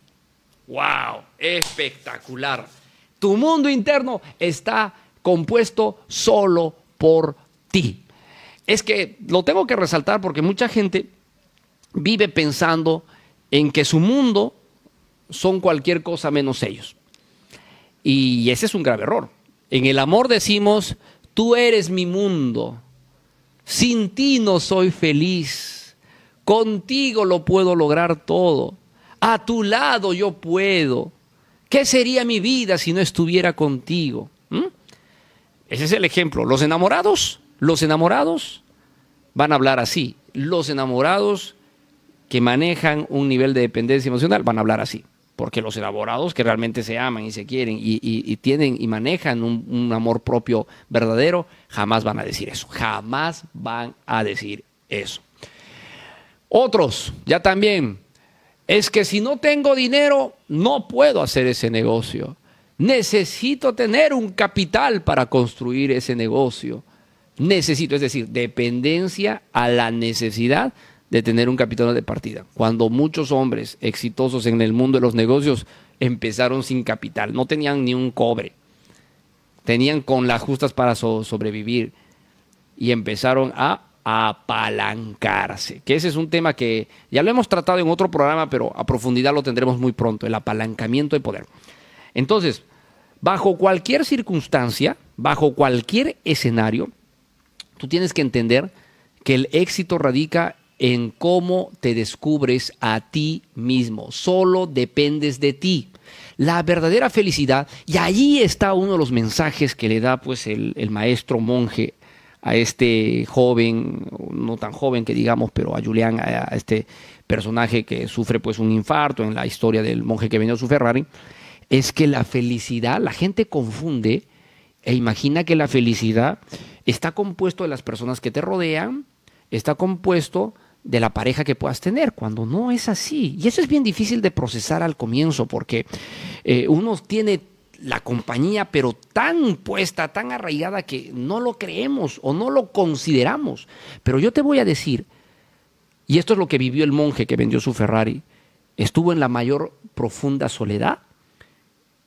¡Wow! Espectacular. Tu mundo interno está compuesto solo por ti. Es que lo tengo que resaltar porque mucha gente vive pensando en que su mundo son cualquier cosa menos ellos. Y ese es un grave error. En el amor decimos, tú eres mi mundo, sin ti no soy feliz, contigo lo puedo lograr todo, a tu lado yo puedo. ¿Qué sería mi vida si no estuviera contigo? ¿Mm? Ese es el ejemplo. Los enamorados, los enamorados van a hablar así. Los enamorados que manejan un nivel de dependencia emocional van a hablar así porque los enamorados que realmente se aman y se quieren y, tienen y manejan un, un, amor propio verdadero, jamás van a decir eso, jamás van a decir eso. Otros, ya también, es que si no tengo dinero, no puedo hacer ese negocio. Necesito tener un capital para construir ese negocio. Necesito, es decir, dependencia a la necesidad de tener un capital de partida. Cuando muchos hombres exitosos en el mundo de los negocios empezaron sin capital, no tenían ni un cobre, tenían con las justas para so sobrevivir y empezaron a apalancarse, que ese es un tema que ya lo hemos tratado en otro programa, pero a profundidad lo tendremos muy pronto, el apalancamiento de poder. Entonces, bajo cualquier circunstancia, bajo cualquier escenario, tú tienes que entender que el éxito radica en cómo te descubres a ti mismo. Solo dependes de ti. La verdadera felicidad, y allí está uno de los mensajes que le da pues el, maestro monje a este joven, no tan joven que digamos, pero a Julián, a este personaje que sufre pues un infarto en la historia del monje que vendió su Ferrari, es que la felicidad, la gente confunde e imagina que la felicidad está compuesto de las personas que te rodean, está compuesto de la pareja que puedas tener, cuando no es así. Y eso es bien difícil de procesar al comienzo, porque eh, uno tiene la compañía, pero tan puesta, tan arraigada que no lo creemos o no lo consideramos. Pero yo te voy a decir, y esto es lo que vivió el monje que vendió su Ferrari, estuvo en la mayor profunda soledad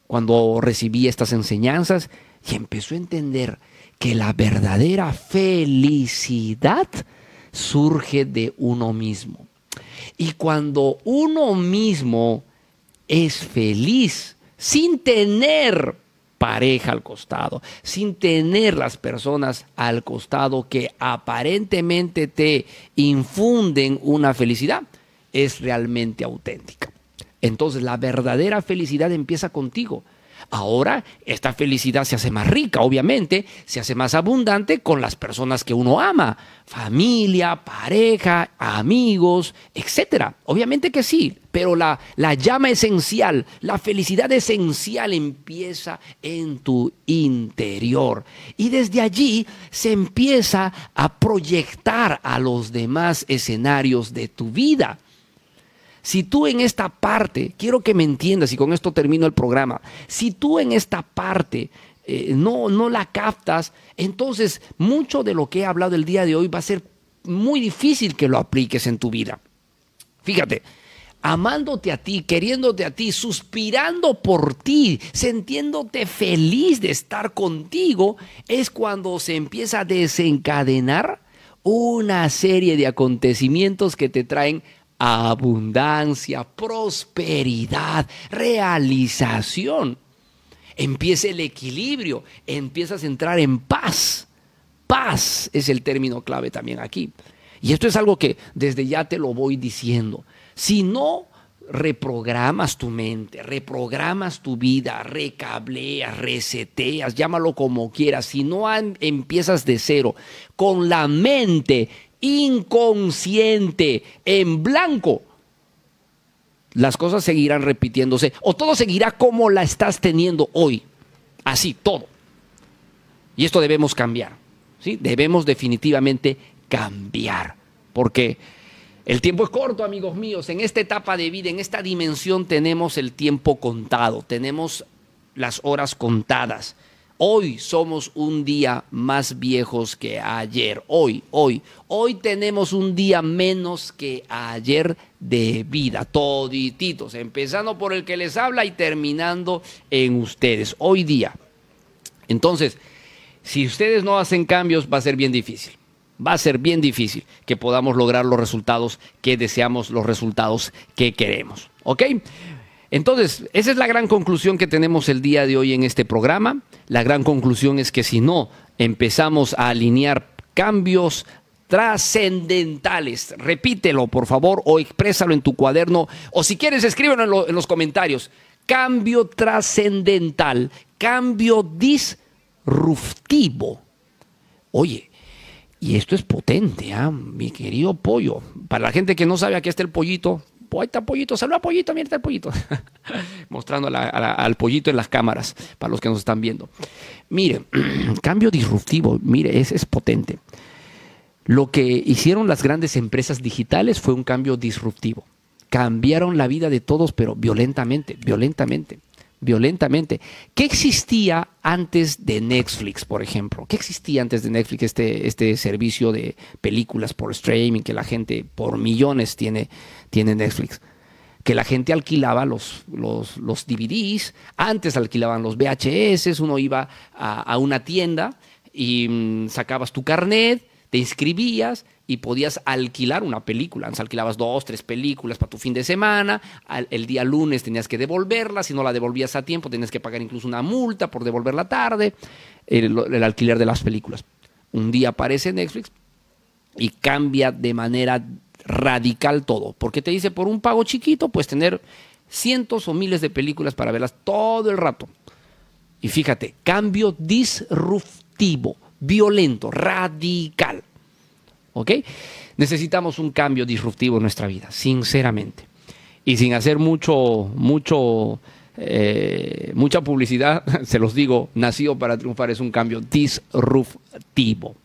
cuando recibí estas enseñanzas y empezó a entender que la verdadera felicidad surge de uno mismo. Y cuando uno mismo es feliz sin tener pareja al costado, sin tener las personas al costado que aparentemente te infunden una felicidad, es realmente auténtica. Entonces la verdadera felicidad empieza contigo. Ahora esta felicidad se hace más rica, obviamente, se hace más abundante con las personas que uno ama, familia, pareja, amigos, etcétera. Obviamente que sí, pero la, la llama esencial, la felicidad esencial empieza en tu interior. Y desde allí se empieza a proyectar a los demás escenarios de tu vida. Si tú en esta parte, quiero que me entiendas y con esto termino el programa, si tú en esta parte eh, no, no la captas, entonces mucho de lo que he hablado el día de hoy va a ser muy difícil que lo apliques en tu vida. Fíjate, amándote a ti, queriéndote a ti, suspirando por ti, sintiéndote feliz de estar contigo, es cuando se empieza a desencadenar una serie de acontecimientos que te traen abundancia, prosperidad, realización. Empieza el equilibrio, empiezas a entrar en paz. Paz es el término clave también aquí. Y esto es algo que desde ya te lo voy diciendo. Si no reprogramas tu mente, reprogramas tu vida, recableas, reseteas, llámalo como quieras. Si no empiezas de cero, con la mente inconsciente, en blanco, las cosas seguirán repitiéndose o todo seguirá como la estás teniendo hoy. Así, todo. Y esto debemos cambiar. ¿sí? Debemos definitivamente cambiar. Porque el tiempo es corto, amigos míos. En esta etapa de vida, en esta dimensión, tenemos el tiempo contado. Tenemos las horas contadas. Hoy somos un día más viejos que ayer. Hoy, hoy. Hoy tenemos un día menos que ayer de vida. Todititos. Empezando por el que les habla y terminando en ustedes. Hoy día. Entonces, si ustedes no hacen cambios, va a ser bien difícil. Va a ser bien difícil que podamos lograr los resultados que deseamos, los resultados que queremos. ¿Ok? Entonces, esa es la gran conclusión que tenemos el día de hoy en este programa. La gran conclusión es que si no empezamos a alinear cambios trascendentales, repítelo por favor o exprésalo en tu cuaderno o si quieres escríbelo en, lo- en los comentarios. Cambio trascendental, cambio disruptivo. Oye, y esto es potente, ¿ah? mi querido pollo. Para la gente que no sabe, aquí está el pollito. Ahí está pollito, saluda pollito, mira está el pollito. Mostrando a a al pollito en las cámaras, para los que nos están viendo. Mire, cambio disruptivo, mire, es, es potente. Lo que hicieron las grandes empresas digitales fue un cambio disruptivo. Cambiaron la vida de todos, pero violentamente, violentamente, violentamente. ¿Qué existía antes de Netflix, por ejemplo? ¿Qué existía antes de Netflix, este, este servicio de películas por streaming que la gente por millones tiene, tiene Netflix? que la gente alquilaba los, los, los DVDs, antes alquilaban los VHS, uno iba a, a una tienda y mm, sacabas tu carnet, te inscribías y podías alquilar una película. Antes alquilabas dos, tres películas para tu fin de semana, el día lunes tenías que devolverla, si no la devolvías a tiempo tenías que pagar incluso una multa por devolverla tarde, el, el alquiler de las películas. Un día aparece Netflix y cambia de manera radical todo. Porque te dice, por un pago chiquito, puedes tener cientos o miles de películas para verlas todo el rato. Y fíjate, cambio disruptivo, violento, radical. ¿Ok? Necesitamos un cambio disruptivo en nuestra vida, sinceramente. Y sin hacer mucho, mucho, eh, mucha publicidad, se los digo, nacido para triunfar es un cambio disruptivo,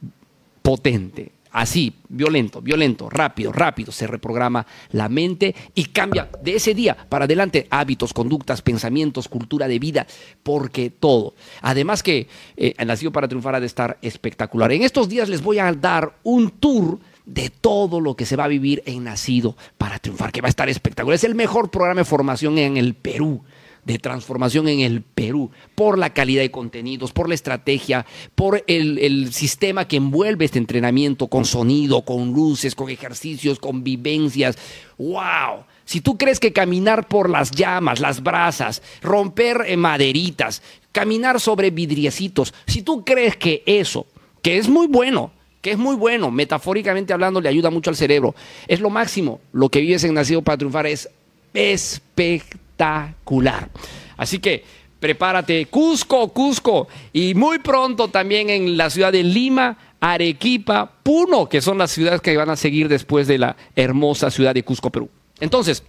potente, así, violento, violento, rápido, rápido, se reprograma la mente y cambia de ese día para adelante hábitos, conductas, pensamientos, cultura de vida, porque todo. Además que eh, Nacido para Triunfar ha de estar espectacular. En estos días les voy a dar un tour de todo lo que se va a vivir en Nacido para Triunfar, que va a estar espectacular. Es el mejor programa de formación en el Perú de transformación en el Perú, por la calidad de contenidos, por la estrategia, por el, el sistema que envuelve este entrenamiento con sonido, con luces, con ejercicios, con vivencias. ¡Wow! Si tú crees que caminar por las llamas, las brasas, romper eh, maderitas, caminar sobre vidriecitos, si tú crees que eso, que es muy bueno, que es muy bueno, metafóricamente hablando, le ayuda mucho al cerebro, es lo máximo, lo que vives en Nacido para Triunfar es espectacular espectacular. Así que prepárate, Cusco, Cusco, y muy pronto también en la ciudad de Lima, Arequipa, Puno, que son las ciudades que van a seguir después de la hermosa ciudad de Cusco, Perú. Entonces,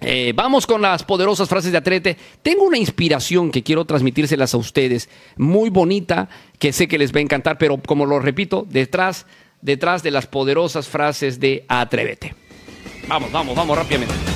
eh, vamos con las poderosas frases de Atrete. Tengo una inspiración que quiero transmitírselas a ustedes, muy bonita, que sé que les va a encantar, pero como lo repito, detrás, detrás de las poderosas frases de Atrévete. Vamos, vamos, vamos rápidamente.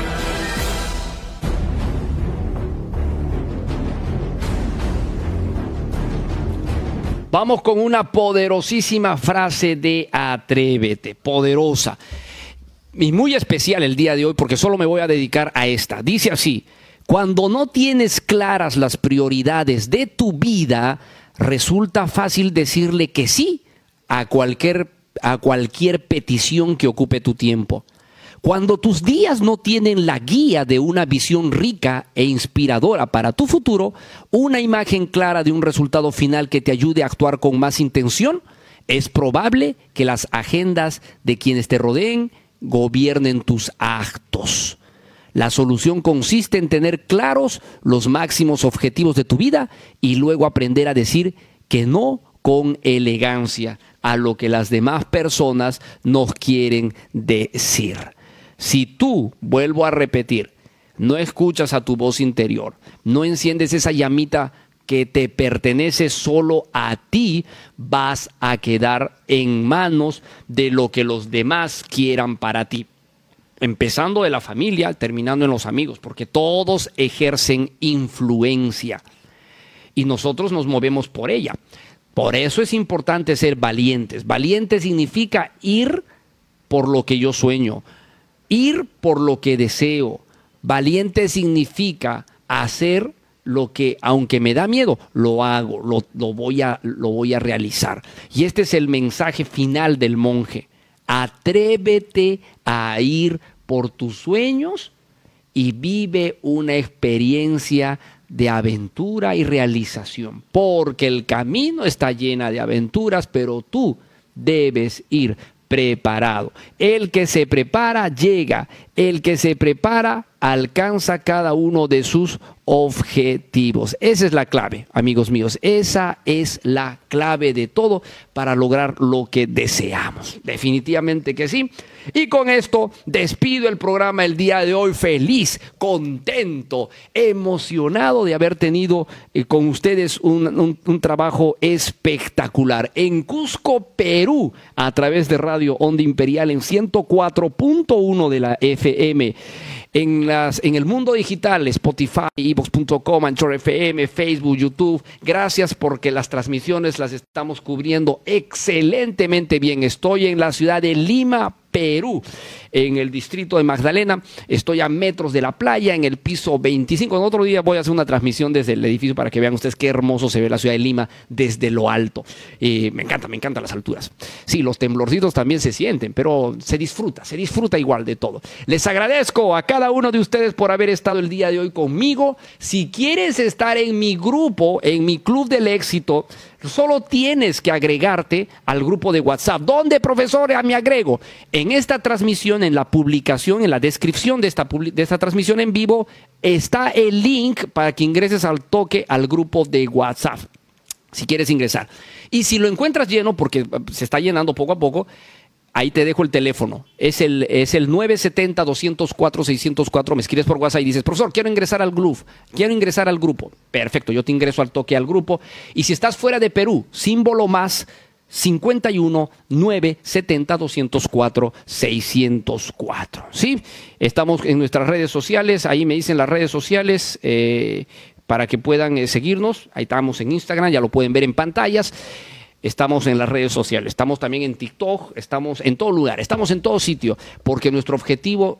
Vamos con una poderosísima frase de Atrévete, poderosa. Y muy especial el día de hoy porque solo me voy a dedicar a esta. Dice así, cuando no tienes claras las prioridades de tu vida, resulta fácil decirle que sí a cualquier, a cualquier petición que ocupe tu tiempo. Cuando tus días no tienen la guía de una visión rica e inspiradora para tu futuro, una imagen clara de un resultado final que te ayude a actuar con más intención, es probable que las agendas de quienes te rodeen gobiernen tus actos. La solución consiste en tener claros los máximos objetivos de tu vida y luego aprender a decir que no con elegancia a lo que las demás personas nos quieren decir. Si tú, vuelvo a repetir, no escuchas a tu voz interior, no enciendes esa llamita que te pertenece solo a ti, vas a quedar en manos de lo que los demás quieran para ti. Empezando de la familia, terminando en los amigos, porque todos ejercen influencia y nosotros nos movemos por ella. Por eso es importante ser valientes. Valiente significa ir por lo que yo sueño, ir por lo que deseo. Valiente significa hacer lo que, aunque me da miedo, lo hago, lo, voy a, lo voy a realizar. Y este es el mensaje final del monje. Atrévete a ir por tus sueños y vive una experiencia de aventura y realización, porque el camino está llena de aventuras, pero tú debes ir preparado. El que se prepara llega, el que se prepara alcanza cada uno de sus objetivos. Esa es la clave, amigos míos. Esa es la clave de todo para lograr lo que deseamos. Definitivamente que sí. Y con esto despido el programa el día de hoy feliz, contento, emocionado de haber tenido eh, con ustedes un, trabajo espectacular en Cusco, Perú, a través de Radio Onda Imperial en 104.1 de la FM en, las, en el mundo digital, Spotify, Evox.com, Anchor FM, Facebook, YouTube. Gracias porque las transmisiones las estamos cubriendo excelentemente bien. Estoy en la ciudad de Lima, Perú, en el distrito de Magdalena. Estoy a metros de la playa, en el piso 25. En otro día voy a hacer una transmisión desde el edificio para que vean ustedes qué hermoso se ve la ciudad de Lima desde lo alto. Me encanta, me encantan las alturas. Sí, los temblorcitos también se sienten, pero se disfruta, se disfruta igual de todo. Les agradezco a cada uno de ustedes por haber estado el día de hoy conmigo. Si quieres estar en mi grupo, en mi club del éxito, solo tienes que agregarte al grupo de WhatsApp. ¿Dónde, profesor? Me agrego. En esta transmisión, en la publicación, en la descripción de esta, de esta transmisión en vivo, está el link para que ingreses al toque al grupo de WhatsApp. Si quieres ingresar. Y si lo encuentras lleno, porque se está llenando poco a poco, Ahí te dejo el teléfono. Es el, es el 970-204-604. Me escribes por WhatsApp y dices, profesor, quiero ingresar al grupo. Quiero ingresar al grupo. Perfecto, yo te ingreso al toque al grupo. Y si estás fuera de Perú, símbolo más 51 970 204 604. ¿Sí? Estamos en nuestras redes sociales. Ahí me dicen las redes sociales. Eh, para que puedan eh, seguirnos. Ahí estamos en Instagram, ya lo pueden ver en pantallas. Estamos en las redes sociales, estamos también en TikTok, estamos en todo lugar, estamos en todo sitio, porque nuestro objetivo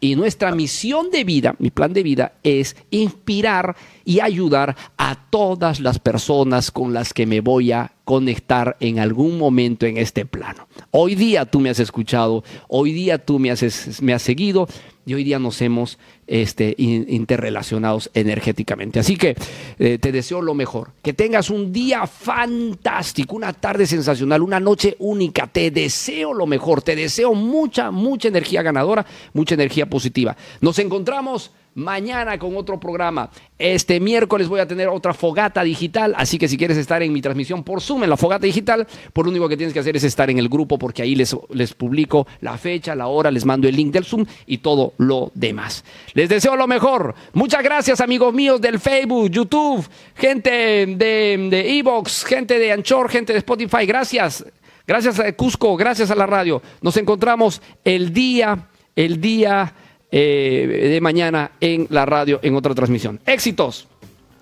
y nuestra misión de vida, mi plan de vida, es inspirar y ayudar a todas las personas con las que me voy a conectar en algún momento en este plano. Hoy día tú me has escuchado, hoy día tú me has, me has seguido y hoy día nos hemos este, interrelacionados energéticamente. Así que eh, te deseo lo mejor. Que tengas un día fantástico, una tarde sensacional, una noche única. Te deseo lo mejor. Te deseo mucha, mucha energía ganadora, mucha energía positiva. Nos encontramos mañana con otro programa. Este miércoles voy a tener otra fogata digital, así que si quieres estar en mi transmisión por Zoom, en la fogata digital, por lo único que tienes que hacer es estar en el grupo porque ahí les, les publico la fecha, la hora, les mando el link del Zoom y todo lo demás. Les deseo lo mejor. Muchas gracias amigos míos del Facebook, YouTube, gente de Evox, gente de Anchor, gente de Spotify. Gracias. Gracias a Cusco, gracias a la radio. Nos encontramos el día, el día eh, de mañana en la radio en otra transmisión. Éxitos.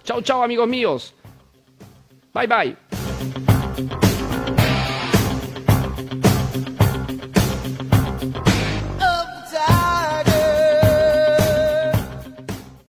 Chao, chao amigos míos. Bye, bye.